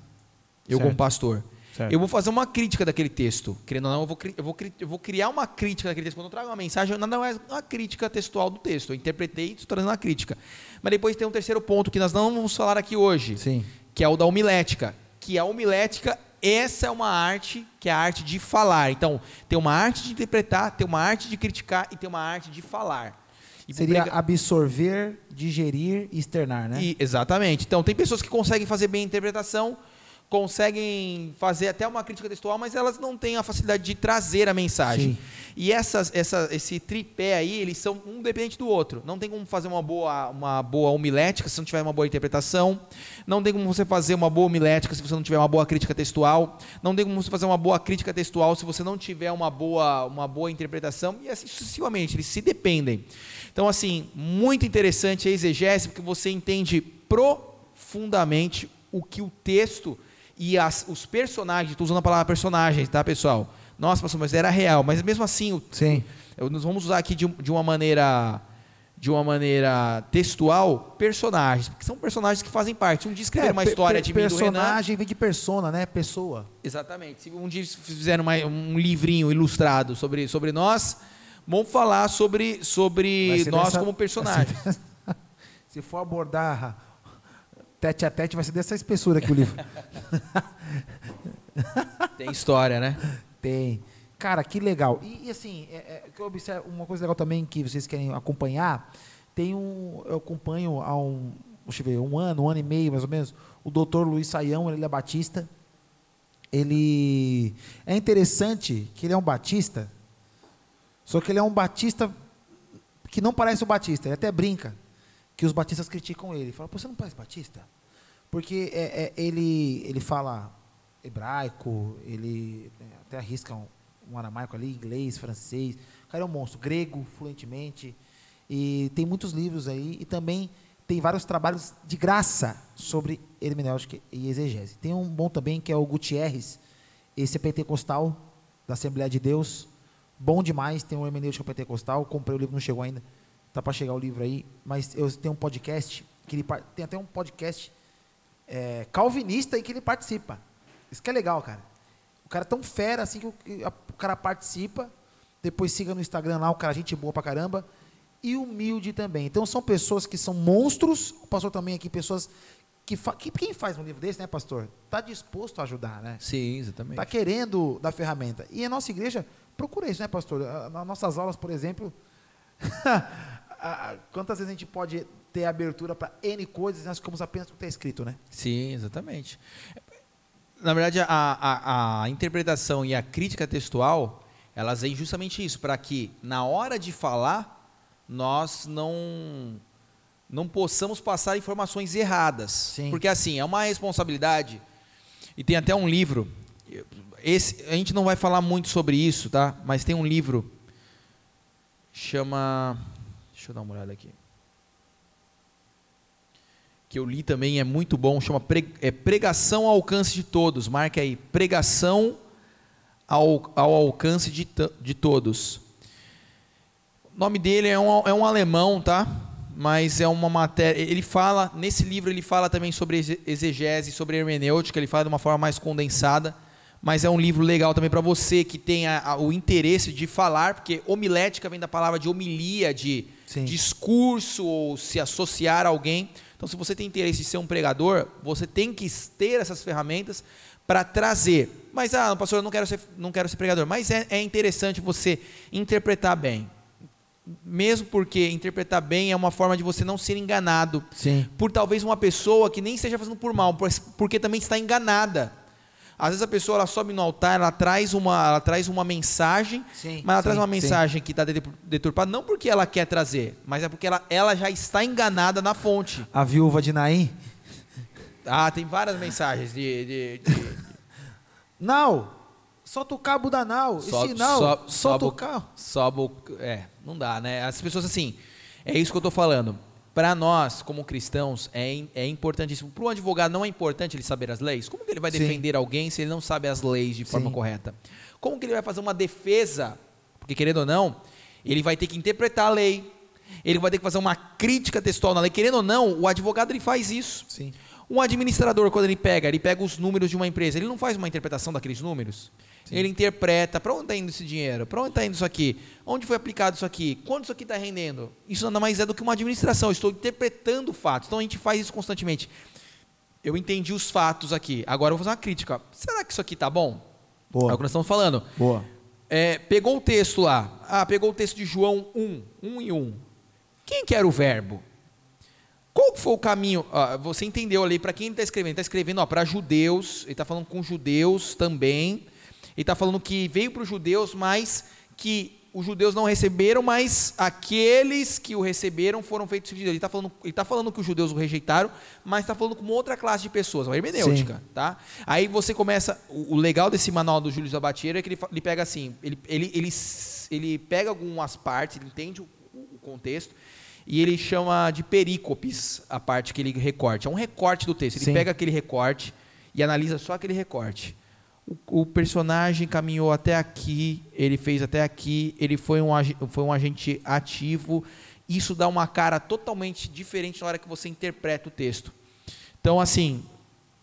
eu certo. como pastor. Certo. Eu vou fazer uma crítica daquele texto. Querendo ou não, eu vou, eu, vou, eu vou criar uma crítica daquele texto. Quando eu trago uma mensagem, nada mais uma crítica textual do texto. Eu interpretei e estou trazendo uma crítica. Mas depois tem um terceiro ponto que nós não vamos falar aqui hoje, Sim. que é o da homilética. Que a homilética, essa é uma arte que é a arte de falar. Então, tem uma arte de interpretar, tem uma arte de criticar e tem uma arte de falar. E Seria absorver, digerir e externar, né? E, exatamente. Então, tem pessoas que conseguem fazer bem a interpretação, conseguem fazer até uma crítica textual, mas elas não têm a facilidade de trazer a mensagem. Sim. E essas, essa, esse tripé aí, eles são um dependente do outro. Não tem como fazer uma boa, uma boa homilética se não tiver uma boa interpretação. Não tem como você fazer uma boa homilética se você não tiver uma boa crítica textual. Não tem como você fazer uma boa crítica textual se você não tiver uma boa, uma boa interpretação. E assim sucessivamente, eles se dependem. Então, assim, muito interessante a exegese, porque você entende profundamente o que o texto e as, os personagens, estou usando a palavra personagens, tá, pessoal? Nossa, pastor, mas era real. Mas mesmo assim, o, Sim. Nós vamos usar aqui de, de uma maneira de uma maneira textual personagens, porque são personagens que fazem parte. Um dia escreveram é, uma história de mim Personagem vem de persona, né? Pessoa. Exatamente. Se um dia fizeram uma, um livrinho ilustrado sobre, sobre nós, vamos falar sobre, sobre nós nessa, como personagens. Se for abordar tete a tete, vai ser dessa espessura aqui o livro. Tem história, né? Tem. Cara, que legal. E, e assim, é, é, que eu observo, uma coisa legal também que vocês querem acompanhar, tem um. Eu acompanho há um. Deixa eu ver, um ano, um ano e meio, mais ou menos, o doutor Luiz Saião, ele é batista. Ele. É interessante que ele é um batista, só que ele é um batista que não parece o batista. Ele até brinca que os batistas criticam ele. Fala, você não parece batista? Porque é, é, ele, ele fala hebraico, ele né, até arrisca um, um aramaico ali, inglês, francês. O cara é um monstro, grego, fluentemente. E tem muitos livros aí. E também tem vários trabalhos de graça sobre hermenêutica e exegese. Tem um bom também que é o Gutierrez, esse é pentecostal da Assembleia de Deus. Bom demais, tem um hermenêutica pentecostal. Comprei o livro, não chegou ainda. Tá para chegar o livro aí. Mas eu tenho um podcast, que ele tem até um podcast é, calvinista em que ele participa. Isso que é legal, cara. O cara é tão fera assim que o, o cara participa. Depois siga no Instagram lá, o cara, gente boa pra caramba. E humilde também. Então são pessoas que são monstros. O pastor também aqui, pessoas que, fa que quem faz um livro desse, né, pastor? Está disposto a ajudar, né? Sim, exatamente. Está querendo dar ferramenta. E a nossa igreja procura isso, né, pastor? Nas nossas aulas, por exemplo, quantas vezes a gente pode ter abertura para N coisas e nós ficamos apenas com o que está escrito, né? Sim, exatamente na verdade, a, a, a, interpretação e a crítica textual, elas vêm justamente isso, para que na hora de falar, nós não não possamos passar informações erradas. Sim. Porque assim, é uma responsabilidade, e tem até um livro, esse, a gente não vai falar muito sobre isso, tá? Mas tem um livro, chama, deixa eu dar uma olhada aqui que eu li também é muito bom, chama é Pregação ao Alcance de Todos. Marca aí, Pregação ao, ao Alcance de, de Todos. O nome dele é um, é um alemão, tá? Mas é uma matéria. Ele fala, nesse livro, ele fala também sobre exegese, sobre hermenêutica, ele fala de uma forma mais condensada. Mas é um livro legal também para você que tenha o interesse de falar, porque homilética vem da palavra de homilia, de Sim. discurso, ou se associar a alguém. Então, se você tem interesse em ser um pregador, você tem que ter essas ferramentas para trazer. Mas, ah, pastor, eu não quero ser, não quero ser pregador. Mas é, é interessante você interpretar bem. Mesmo porque interpretar bem é uma forma de você não ser enganado Sim. por talvez uma pessoa que nem esteja fazendo por mal, porque também está enganada. Às vezes a pessoa ela sobe no altar, ela traz uma, ela traz uma mensagem, sim, mas ela sim, traz uma mensagem sim. que está deturpada, não porque ela quer trazer, mas é porque ela, ela já está enganada na fonte. A viúva de Naim? Ah, tem várias mensagens de. de, de... não! Solta o cabo da nau. Sobe, Esse não, sobe, solta o carro. Sobe o. É, não dá, né? As pessoas assim. É isso que eu estou falando para nós, como cristãos, é, é importantíssimo. Para um advogado, não é importante ele saber as leis? Como que ele vai defender Sim. alguém se ele não sabe as leis de forma Sim. correta? Como que ele vai fazer uma defesa? Porque, querendo ou não, ele vai ter que interpretar a lei, ele vai ter que fazer uma crítica textual na lei. Querendo ou não, o advogado ele faz isso. Sim. Um administrador, quando ele pega, ele pega os números de uma empresa, ele não faz uma interpretação daqueles números? Sim. Ele interpreta, para onde está indo esse dinheiro? Para onde está indo isso aqui? Onde foi aplicado isso aqui? Quanto isso aqui está rendendo? Isso nada mais é do que uma administração. Eu estou interpretando fatos. Então a gente faz isso constantemente. Eu entendi os fatos aqui. Agora eu vou fazer uma crítica. Será que isso aqui está bom? Boa. É o que nós estamos falando. Boa. É, pegou o texto lá. Ah, pegou o texto de João 1, 1 e 1. Quem que era o verbo? Qual foi o caminho? Ah, você entendeu ali para quem ele está escrevendo? Ele está escrevendo para judeus, ele está falando com judeus também. Ele está falando que veio para os judeus, mas que os judeus não receberam, mas aqueles que o receberam foram feitos filhos de Deus. Ele está falando, ele tá falando que os judeus o rejeitaram, mas está falando com outra classe de pessoas, uma hermenêutica. Tá? Aí você começa. O, o legal desse manual do Júlio Zabatiero é que ele, ele pega assim, ele, ele, ele, ele pega algumas partes, ele entende o, o contexto, e ele chama de perícopes a parte que ele recorte. É um recorte do texto. Ele Sim. pega aquele recorte e analisa só aquele recorte o, personagem caminhou até aqui, ele fez até aqui, ele foi um, foi um agente ativo. Isso dá uma cara totalmente diferente na hora que você interpreta o texto. Então, assim,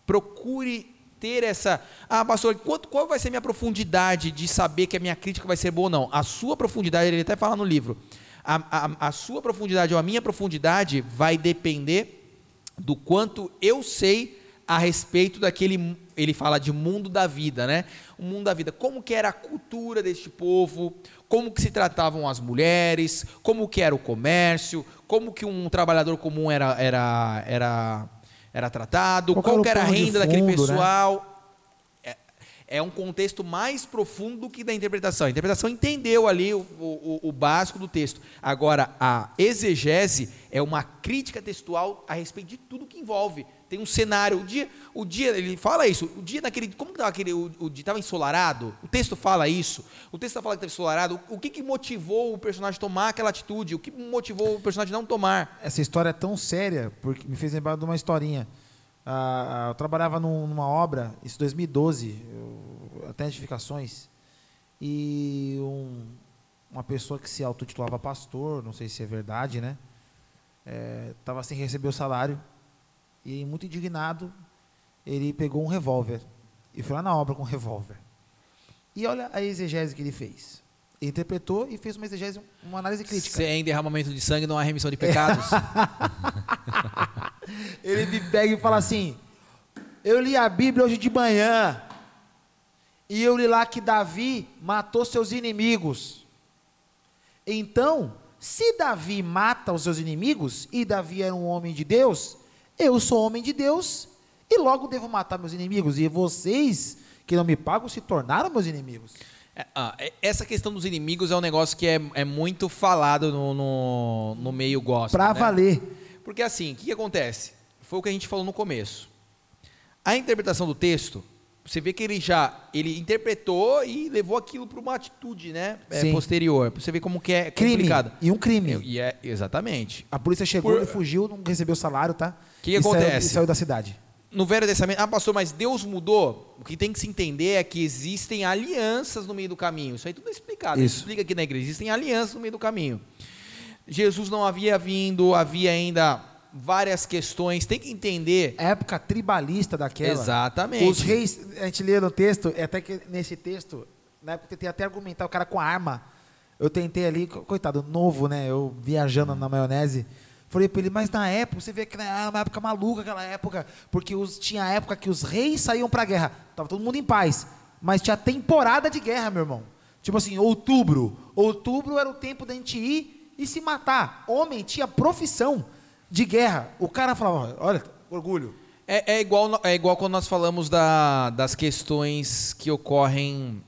procure ter essa. Ah, pastor, quanto, qual vai ser a minha profundidade de saber que a minha crítica vai ser boa ou não? A sua profundidade, ele até fala no livro. A, a, a sua profundidade ou a minha profundidade vai depender do quanto eu sei a respeito daquele, ele fala de mundo da vida, né? O mundo da vida, como que era a cultura deste povo, como que se tratavam as mulheres, como que era o comércio, como que um trabalhador comum era, era, era, era tratado, Qual qual, que era era a renda daquele fundo, né? pessoal. É, é um contexto mais profundo que da interpretação. A interpretação entendeu ali o, o, o básico do texto. Agora, a exegese é uma crítica textual a respeito de tudo que envolve. Tem um cenário. O dia, o dia ele fala isso. O dia naquele. Como estava aquele. O, o dia estava ensolarado? O texto fala isso. O texto fala que estava ensolarado. O, que, que motivou o personagem tomar aquela atitude? O que motivou o personagem não tomar? Essa história é tão séria, porque me fez lembrar de uma historinha. Ah, ah, eu trabalhava num- numa obra, isso em 2012, eu, até edificações, e um- uma pessoa que se autotitulava pastor, não sei se é verdade, né? Estava sem receber o salário, e muito indignado, ele pegou um revólver e foi lá na obra com um revólver. E olha a exegese que ele fez. Ele interpretou e fez uma exegese, uma análise crítica. Sem derramamento de sangue não há remissão de pecados. Ele me pega e fala assim: Eu li a Bíblia hoje de manhã. E eu li lá que Davi matou seus inimigos. Então, se Davi mata os seus inimigos, e Davi era um homem de Deus, eu sou homem de Deus, e logo devo matar meus inimigos. E vocês, que não me pagam, se tornaram meus inimigos. É, ah, é- essa questão dos inimigos é um negócio que é, é muito falado no, no, no meio gospel. Pra né? valer. Porque assim, o que, que acontece? Foi o que a gente falou no começo. A interpretação do texto, você vê que ele já ele interpretou e levou aquilo para uma atitude, né, é, Sim. posterior. Você vê como que é Crime. complicado. E um crime. E é exatamente. A polícia chegou, Por- ele fugiu, não recebeu salário, tá? Que que saiu- acontece? e saiu da cidade. No Velho Testamento, ah, pastor, mas Deus mudou. O que tem que se entender é que existem alianças no meio do caminho. Isso aí tudo é explicado. A Isso. explica aqui na igreja. Existem alianças no meio do caminho. Jesus não havia vindo, havia ainda várias questões. Tem que entender. época tribalista daquela. Exatamente. Os reis, a gente lê no texto, é até que nesse texto, na época eu tentei até argumentar o cara com arma. Eu tentei ali, co- coitado, novo, né? Eu viajando na maionese. Falei pra ele, mas na época, você vê que era uma época maluca aquela época, porque os, tinha a época que os reis saíam pra guerra, tava todo mundo em paz, mas tinha temporada de guerra, meu irmão. Tipo assim, outubro. Outubro era o tempo da gente ir e se matar. Homem tinha profissão de guerra. O cara falava, olha, orgulho. É, é igual, é igual quando nós falamos da- das questões que ocorrem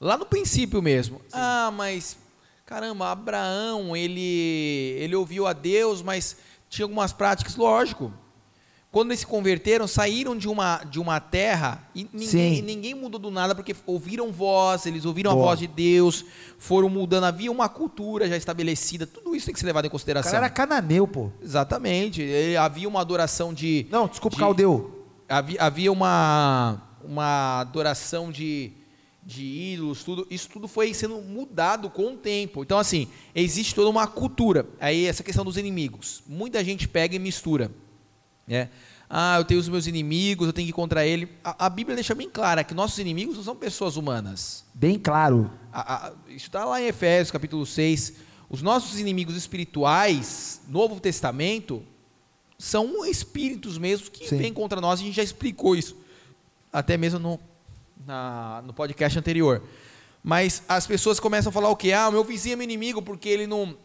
lá no princípio mesmo. Ah, mas caramba, Abraão, ele, ele ouviu a Deus, mas tinha algumas práticas, lógico. Quando eles se converteram, saíram de uma, de uma terra e ninguém, ninguém mudou do nada, porque ouviram voz, eles ouviram a Boa. voz de Deus, foram mudando, havia uma cultura já estabelecida, tudo isso tem que ser levado em O consideração. cara era cananeu, pô. Exatamente. E havia uma adoração de. Não, desculpa, de- caldeu. Havia, havia uma, uma adoração de, de ídolos, tudo. Isso tudo foi sendo mudado com o tempo. Então, assim, existe toda uma cultura. Aí, essa questão dos inimigos. Muita gente pega e mistura. Né? Ah, eu tenho os meus inimigos, eu tenho que ir contra ele. A, a Bíblia deixa bem clara que nossos inimigos não são pessoas humanas. Bem claro. A- a- isso está lá em Efésios, capítulo 6. Os nossos inimigos espirituais, Novo Testamento, são espíritos mesmo que Sim. vêm contra nós. A gente já explicou isso, até mesmo no, na- no podcast anterior. Mas as pessoas começam a falar o quê? Ah, o meu vizinho é meu inimigo porque ele não.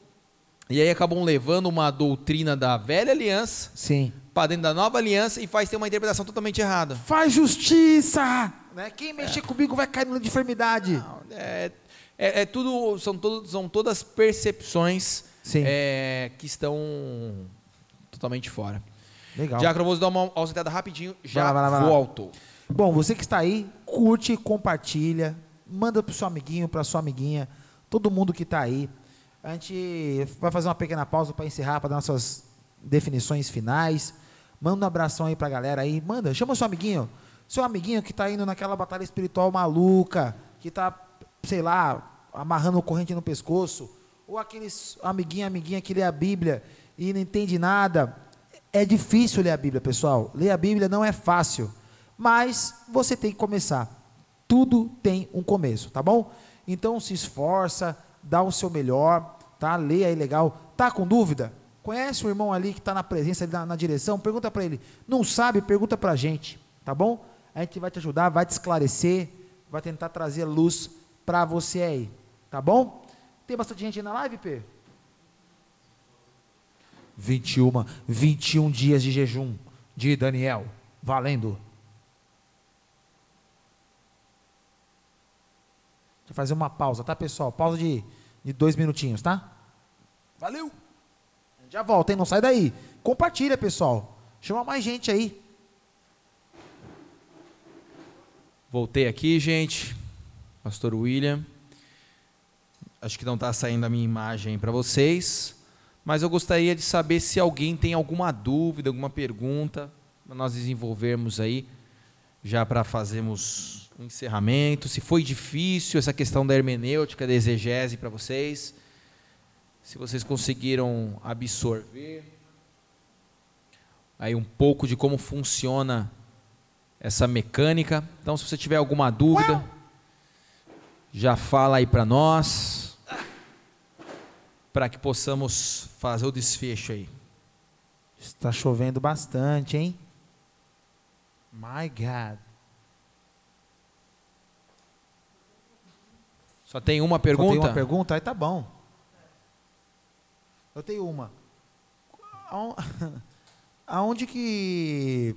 E aí acabam levando uma doutrina da velha aliança Sim. para dentro da nova aliança e faz ter uma interpretação totalmente errada. Faz justiça! Né? Quem mexer comigo vai cair numa enfermidade. Não, É, é, é tudo, são, todo, são todas percepções é, que estão totalmente fora. Legal. Diácono, vou dar uma ausentada rapidinho, já Vai lá, vai lá, vai lá. volto. Bom, você que está aí, curte, compartilha, manda pro seu amiguinho, pra sua amiguinha, todo mundo que está aí. A gente vai fazer uma pequena pausa para encerrar, para dar nossas definições finais. Manda um abração aí pra galera aí. Manda, chama seu amiguinho. Seu amiguinho que está indo naquela batalha espiritual maluca, que está, sei lá, amarrando corrente no pescoço. Ou aqueles amiguinho, amiguinha que lê a Bíblia e não entende nada. É difícil ler a Bíblia, pessoal. Ler a Bíblia não é fácil. Mas você tem que começar. Tudo tem um começo, tá bom? Então se esforça, dá o seu melhor, tá? Lê aí legal. Tá com dúvida? Conhece o irmão ali que está na presença, ali na, na direção? Pergunta para ele. Não sabe? Pergunta para a gente, tá bom? A gente vai te ajudar, vai te esclarecer, vai tentar trazer luz para você aí, tá bom? Tem bastante gente aí na live, P? 21, 21 dias de jejum de Daniel, valendo. Fazer uma pausa, tá, pessoal? Pausa de, de dois minutinhos, tá? Valeu! Já volta, hein? Não sai daí. Compartilha, pessoal. Chama mais gente aí. Voltei aqui, gente. Pastor William. Acho que não está saindo a minha imagem para vocês, mas eu gostaria de saber se alguém tem alguma dúvida, alguma pergunta, para nós desenvolvermos aí, já para fazermos um encerramento. Se foi difícil essa questão da hermenêutica, da exegese para vocês, se vocês conseguiram absorver aí um pouco de como funciona essa mecânica. Então, se você tiver alguma dúvida, já fala aí para nós, para que possamos fazer o desfecho aí. Está chovendo bastante, hein? My God. Só tem uma pergunta? Só tem uma pergunta? Aí tá bom. Eu tenho uma. Aonde que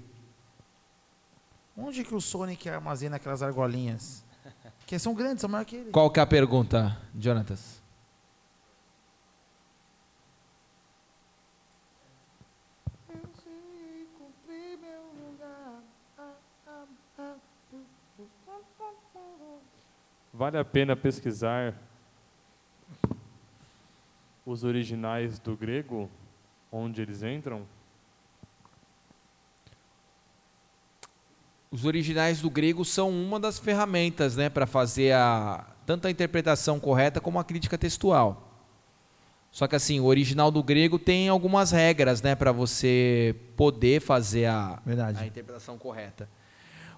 Onde que o Sonic armazena aquelas argolinhas? Que são grandes, são maiores que ele. Qual que é a pergunta, Jonatas? Vale a pena pesquisar os originais do grego, onde eles entram? os originais do grego são uma das ferramentas né, para fazer a, tanto a interpretação correta como a crítica textual. Só que assim, o original do grego tem algumas regras né, para você poder fazer a, a, interpretação correta.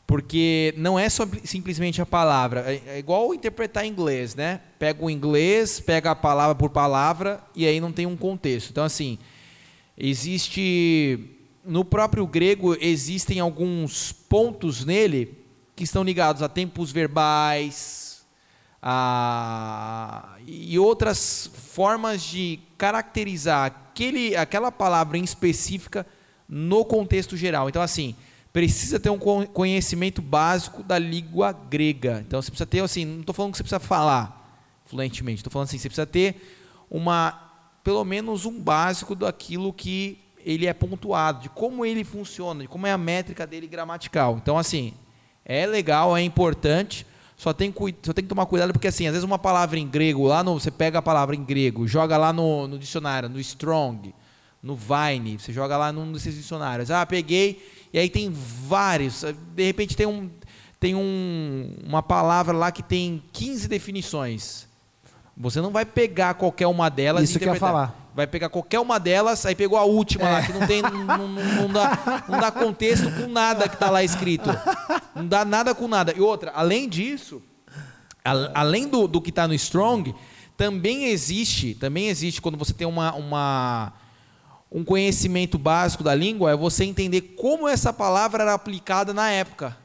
Porque não é só simplesmente a palavra. É, é igual interpretar inglês, né? Pega o inglês, pega a palavra por palavra e aí não tem um contexto. Então, assim, existe no próprio grego existem alguns pontos nele que estão ligados a tempos verbais a, e outras formas de caracterizar aquele, aquela palavra em específica no contexto geral. Então, assim, precisa ter um conhecimento básico da língua grega. Então, você precisa ter, assim, não estou falando que você precisa falar fluentemente, estou falando assim, você precisa ter uma, pelo menos um básico daquilo que ele é pontuado, de como ele funciona, de como é a métrica dele gramatical. Então, assim, é legal, é importante, só tem, só tem que tomar cuidado, porque assim, às vezes uma palavra em grego, lá no, você pega a palavra em grego, joga lá no, no dicionário, no Strong, no Vine, você joga lá num desses dicionários. Ah, peguei, e aí tem vários, de repente tem, um, tem um, uma palavra lá que tem 15 definições. Você não vai pegar qualquer uma delas Isso e interpretar. Que eu falar vai pegar qualquer uma delas, aí pegou a última é. lá, que não tem, não, não, não, dá, não dá contexto com nada que está lá escrito. Não dá nada com nada. E outra, além disso, a, além do, do que está no Strong, também existe, também existe quando você tem uma, uma um conhecimento básico da língua, é você entender como essa palavra era aplicada na época.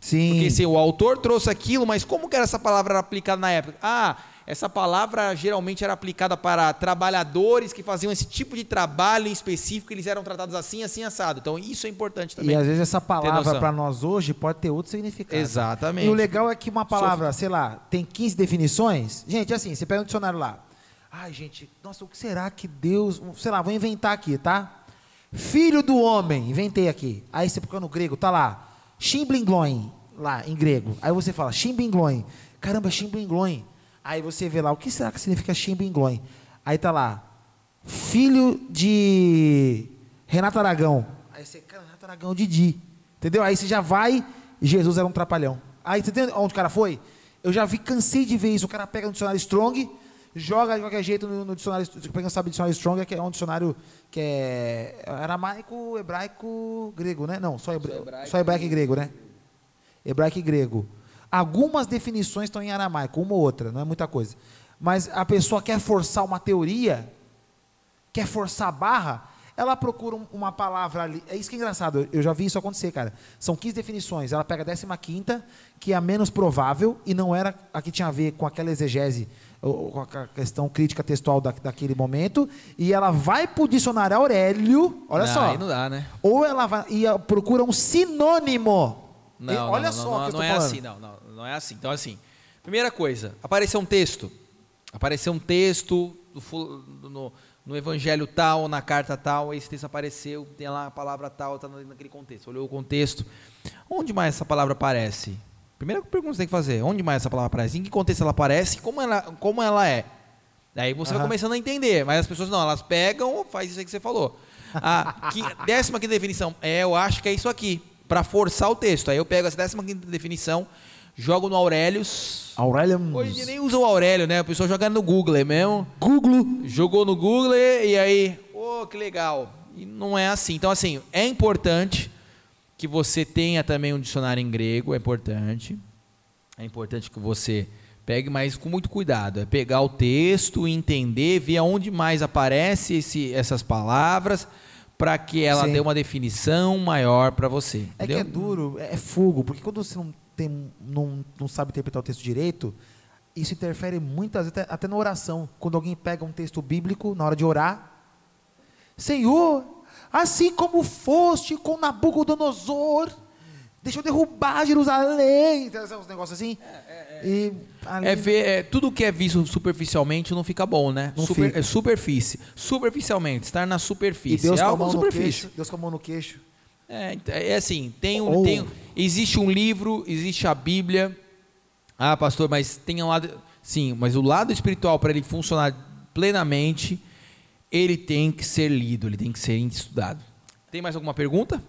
Sim. Porque se o autor trouxe aquilo, mas como que era essa palavra era aplicada na época? Ah, essa palavra geralmente era aplicada para trabalhadores que faziam esse tipo de trabalho em específico, eles eram tratados assim, assim, assado. Então isso é importante também. E às vezes essa palavra para nós hoje pode ter outro significado. Exatamente. E o legal é que uma palavra, sei lá, tem 15 definições. Gente, assim, você pega um dicionário lá. Ai, gente, nossa, o que será que Deus. Sei lá, vou inventar aqui, tá? Filho do homem, inventei aqui. Aí você procura no grego, tá lá. Shimblinglon, lá em grego. Aí você fala, Shimblinglon. Caramba, Shimblinglon. Aí você vê lá, o que será que significa Chimbinglon? Aí tá lá, filho de Renato Aragão. Aí você, cara, Renato Aragão Didi. Entendeu? Aí você já vai, Jesus era um trapalhão. Aí você entendeu onde o cara foi? Eu já vi, cansei de ver isso. O cara pega no dicionário Strong, joga de qualquer jeito no, no dicionário. Quem não sabe dicionário Strong é, que é um dicionário que é aramaico, hebraico, grego, né? Não, só, hebra, só hebraico, só hebraico e grego, né? Hebraico e grego. Algumas definições estão em aramaico, uma ou outra, não é muita coisa. mas a pessoa quer forçar uma teoria, quer forçar a barra, ela procura um- uma palavra ali. É isso que é engraçado, eu- já vi isso acontecer, cara. São 15 definições, ela pega a 15, que é a menos provável, e não era a que tinha a ver com aquela exegese, a questão crítica textual da, daquele momento, e ela vai para o dicionário Aurélio, olha Não, só. Aí não dá, né? Ou ela vai, e procura um sinônimo. Não, E não, olha não, só não, não, não é falando. assim, não, não, não é assim. Então, assim, primeira coisa, apareceu um texto, apareceu um texto do no, no evangelho tal, na carta tal, esse texto apareceu, tem lá a palavra tal, está naquele contexto. Olhou o contexto, onde mais essa palavra aparece? Primeira pergunta que você tem que fazer, onde mais essa palavra aparece? Em que contexto ela aparece? Como ela, como ela é? Daí você vai começando a entender, mas as pessoas não, elas pegam, faz isso aí que você falou. A qui- décima quinta definição, é, eu acho que é isso aqui, para forçar o texto. Aí eu pego essa décima quinta definição, jogo no Aurelius. Aurélio. Hoje nem usa o Aurélio, né? A pessoa joga no Google é mesmo. Google. Jogou no Google e aí, oh, que legal. E não é assim. Então, assim, é importante que você tenha também um dicionário em grego, é importante. É importante que você pegue, mas com muito cuidado. É pegar o texto, entender, ver aonde mais aparece esse, essas palavras, para que ela Sim. dê uma definição maior para você. É que entendeu? é duro, é fogo, porque quando você não, tem, não, não sabe interpretar o texto direito, isso interfere muitas vezes até, até na oração. Quando alguém pega um texto bíblico na hora de orar, Senhor, assim como foste com Nabucodonosor, deixa eu derrubar Jerusalém, uns negócios assim. E ali- É ver, é, tudo que é visto superficialmente não fica bom, né? Não Super- fica. É superfície. Superficialmente, estar na e superfície. Deus é com a algo superfície. queixo. Deus com a mão no queixo. É, ent- é assim, tem um, Ou- tem, existe um livro, existe a Bíblia. Ah, pastor, mas tem um lado, sim, mas o lado espiritual para ele funcionar plenamente, ele tem que ser lido, ele tem que ser estudado. Tem mais alguma pergunta?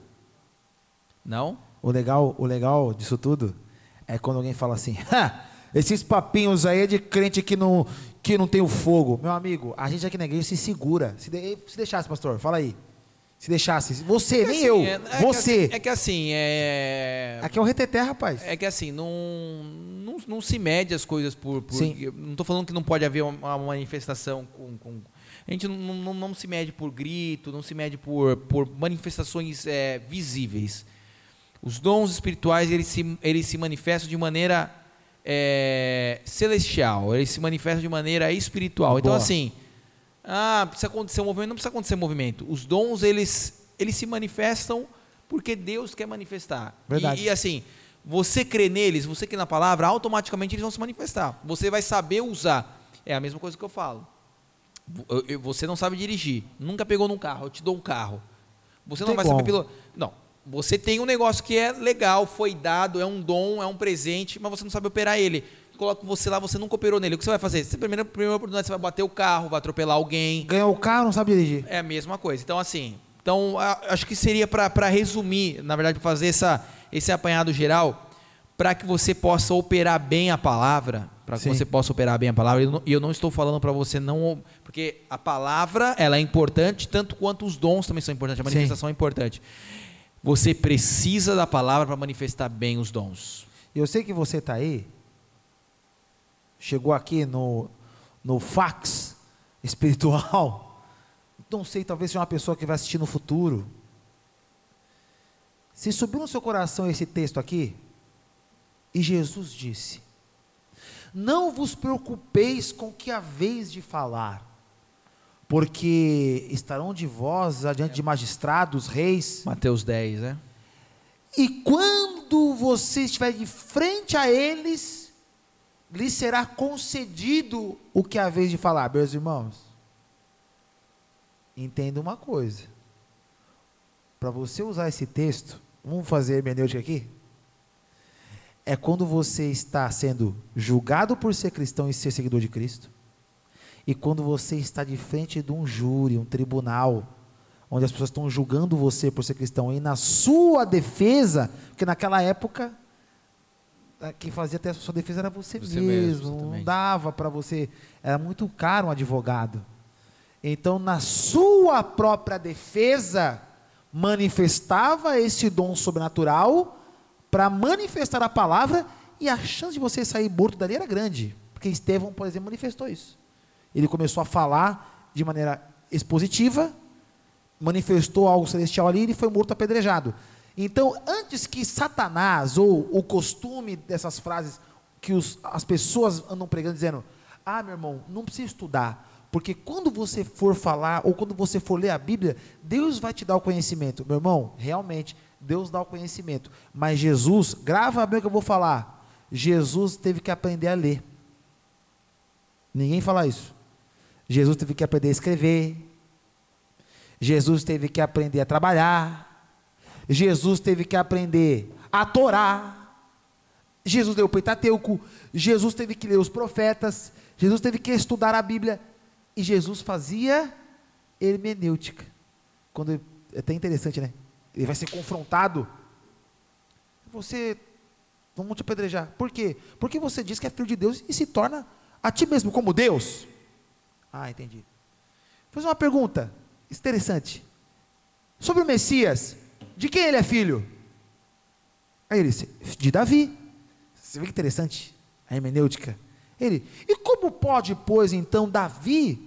Não? O legal, o legal disso tudo é quando alguém fala assim: "Ha, esses papinhos aí é de crente que não, que não tem o fogo. Meu amigo, a gente aqui na igreja se segura. Se, de- se deixasse, pastor, fala aí. Se deixasse. Você, É que nem assim, eu. é- é que você. assim- É que assim, é. Aqui é o reteté, rapaz. É que assim, não, não, não se mede as coisas por. por Sim. eu Não estou falando que não pode haver uma, uma manifestação com. com- a gente não, não, não se mede por grito, não se mede por, por manifestações é, visíveis. Os dons espirituais eles se, eles se manifestam de maneira é, celestial, eles se manifestam de maneira espiritual. Então, Boa. assim, ah, precisa acontecer um movimento, não precisa acontecer movimento. Os dons eles, eles se manifestam porque Deus quer manifestar. E- Verdade. e assim, você crê neles, você crê na palavra, automaticamente eles vão se manifestar. Você vai saber usar. É a mesma coisa que eu falo. Você não sabe dirigir, nunca pegou num carro, eu te dou um carro. Você não vai como. saber pilotar. Não. Você tem um negócio que é legal, foi dado, é um dom, é um presente, mas você não sabe operar ele. Coloca você lá, você nunca operou nele. O que você vai fazer? Você, primeira, primeira oportunidade, você vai bater o carro, vai atropelar alguém. Ganhou o carro, não sabe dirigir. É a mesma coisa. Então, assim, então, acho que seria para resumir, na verdade, fazer essa, esse apanhado geral, para que você possa operar bem a palavra, para que Sim. você possa operar bem a palavra. E eu não- eu não estou falando para você não. Porque a palavra, ela é importante, tanto quanto os dons também são importantes, a Sim. manifestação é importante. Você precisa da palavra para manifestar bem os dons. Eu sei que você está aí, chegou aqui no, no fax espiritual. Não sei, talvez seja uma pessoa que vai assistir no futuro. Se subiu no seu coração esse texto aqui, e Jesus disse: Não vos preocupeis com o que haveis de falar, porque estarão de vós adiante de magistrados, reis, Mateus 10, né? e quando você estiver de frente a eles, lhes será concedido o que há vez de falar. Meus irmãos, entenda uma coisa. Para você usar esse texto, vamos fazer hermenêutica aqui? É quando você está sendo julgado por ser cristão e ser seguidor de Cristo, e quando você está de frente de um júri, um tribunal, onde as pessoas estão julgando você por ser cristão, e na sua defesa, porque naquela época, quem fazia até a sua defesa era você, Você mesmo, mesmo, não dava para você, era muito caro um advogado. Então, na sua própria defesa, manifestava esse dom sobrenatural para manifestar a palavra, e a chance de você sair morto dali era grande. Porque Estevão, por exemplo, manifestou isso. Ele começou a falar de maneira expositiva, manifestou algo celestial ali e ele foi morto apedrejado. Então, antes que Satanás, ou o costume dessas frases que os, as pessoas andam pregando, dizendo: Ah, meu irmão, não precisa estudar, porque quando você for falar, ou quando você for ler a Bíblia, Deus vai te dar o conhecimento. Meu irmão, realmente, Deus dá o conhecimento. Mas Jesus, grava bem o que eu vou falar. Jesus teve que aprender a ler. Ninguém fala isso. Jesus teve que aprender a escrever. Jesus teve que aprender a trabalhar. Jesus teve que aprender a Torá. Jesus leu o Pentateuco. Jesus teve que ler os profetas. Jesus teve que estudar a Bíblia. E Jesus fazia hermenêutica. Quando, é até interessante, né? Ele vai ser confrontado. Você, vamos te apedrejar. Por quê? Porque você diz que é filho de Deus e se torna a ti mesmo como Deus. Ah, entendi. Vou fazer uma pergunta interessante. Sobre o Messias, de quem ele é filho? Aí ele disse, de Davi. Você vê que interessante a hermenêutica. Ele, e como pode, pois, então, Davi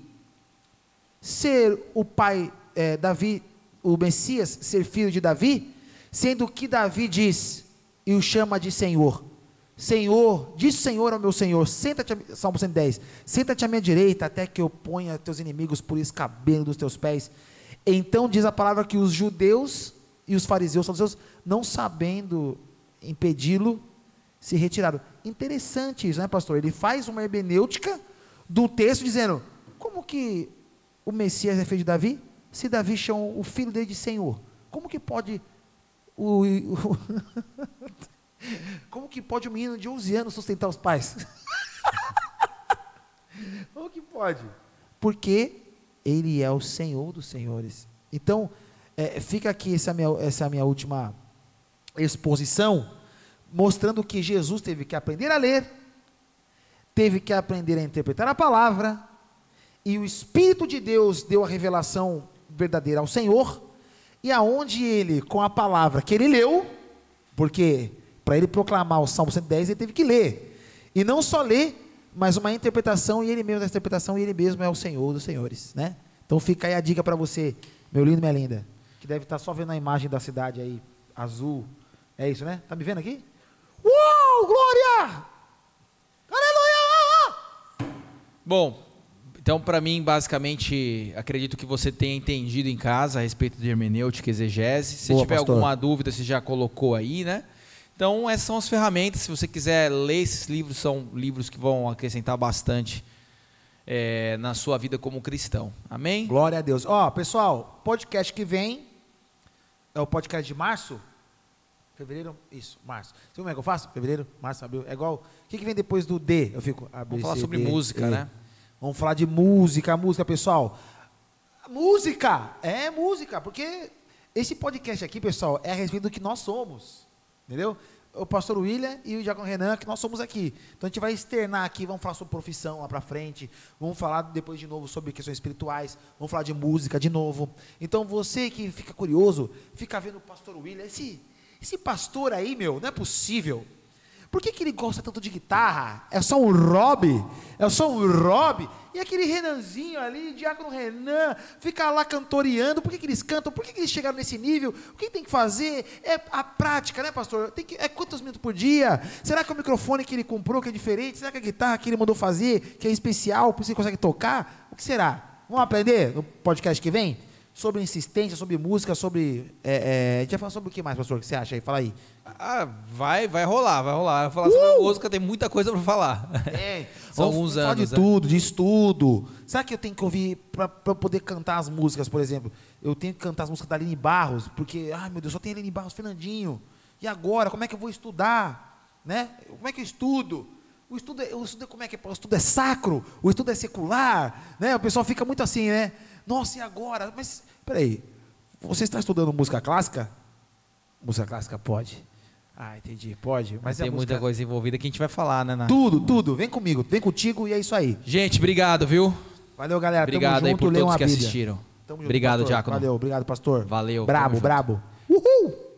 ser o pai, é, Davi, o Messias, ser filho de Davi, sendo que Davi diz e o chama de Senhor? Senhor, diz Senhor ao meu Senhor, senta-te, Salmo 110, senta-te à minha direita, até que eu ponha teus inimigos por escabelo dos teus pés. Então diz a palavra que os judeus e os fariseus, saduceus, não sabendo impedi-lo, se retiraram. Interessante isso, né, pastor? Ele faz uma hermenêutica do texto dizendo: como que o Messias é filho de Davi? Se Davi chama o filho dele de Senhor, como que pode o, o como que pode um menino de 11 anos sustentar os pais? como que pode? Porque ele é o Senhor dos senhores. Então, é, fica aqui essa minha, essa minha última exposição, mostrando que Jesus teve que aprender a ler, teve que aprender a interpretar a palavra, e o Espírito de Deus deu a revelação verdadeira ao Senhor, e aonde ele, com a palavra que ele leu, porque para ele proclamar o Salmo 110, ele teve que ler. E não só ler, mas uma interpretação, e ele mesmo da interpretação, e ele mesmo é o Senhor dos senhores, né? Então fica aí a dica para você, meu lindo, minha linda, que deve estar só vendo a imagem da cidade aí, azul. É isso, né? Tá me vendo aqui? Uou, glória! Aleluia! Bom, então para mim, basicamente, acredito que você tenha entendido em casa a respeito de hermenêutica e exegese. Se Boa, tiver pastor. alguma dúvida, você já colocou aí, né? Então, essas são as ferramentas. Se você quiser ler esses livros, são livros que vão acrescentar bastante é, na sua vida como cristão. Amém? Glória a Deus. Ó, pessoal, podcast que vem é o podcast de março. Fevereiro? Isso, março. Sabe como é que eu faço? Fevereiro, março, abril. É igual. O que, que vem depois do D? Eu fico. A, B, Vamos falar sobre D, música, E. né? Vamos falar de música, música, pessoal. Música! É música, porque esse podcast aqui, pessoal, é a respeito do que nós somos. Entendeu? O pastor William e o Diácono Renan, que nós somos aqui. Então a gente vai externar aqui, vamos falar sobre profissão lá para frente, vamos falar depois de novo sobre questões espirituais, vamos falar de música de novo. Então você que fica curioso, fica vendo o pastor William, esse, esse pastor aí, meu, não é possível. Por que, que ele gosta tanto de guitarra? É só um hobby? É só um hobby? E aquele Renanzinho ali, Diácono Renan, fica lá cantoreando. Por que, que eles cantam? Por que, que eles chegaram nesse nível? O que tem que fazer? É a prática, né, pastor? Tem que, é quantos minutos por dia? Será que o microfone que ele comprou que é diferente? Será que a guitarra que ele mandou fazer, que é especial, por isso ele consegue tocar? O que será? Vamos aprender no podcast que vem? Sobre insistência, sobre música, sobre. é, é, a gente vai falar sobre o que mais, pastor? O que você acha aí? Fala aí. Ah, vai, vai rolar, vai rolar. Falar sobre música, tem muita coisa para falar. É, São alguns falar anos, de né? tudo, de estudo. Será que eu tenho que ouvir para poder cantar as músicas, por exemplo? Eu tenho que cantar as músicas da Aline Barros, porque, ai meu Deus, só tem Aline Barros, Fernandinho. E agora, como é que eu vou estudar? Né? Como é que eu estudo? O estudo, é, o estudo é como é que é? O estudo é sacro, o estudo é secular, né? O pessoal fica muito assim, né? Nossa, e agora? Mas, peraí, você está estudando música clássica? Música clássica pode. Ah, entendi, pode. Mas tem música... muita coisa envolvida que a gente vai falar, né, Nath? Tudo, tudo. Vem comigo, vem contigo e é isso aí. Gente, obrigado, viu? Valeu, galera. Obrigado Tamo aí junto, por todos que Bíblia. assistiram. Tamo junto, Obrigado. Diácono. Valeu, obrigado, pastor. Valeu, Brabo, brabo. Uhul!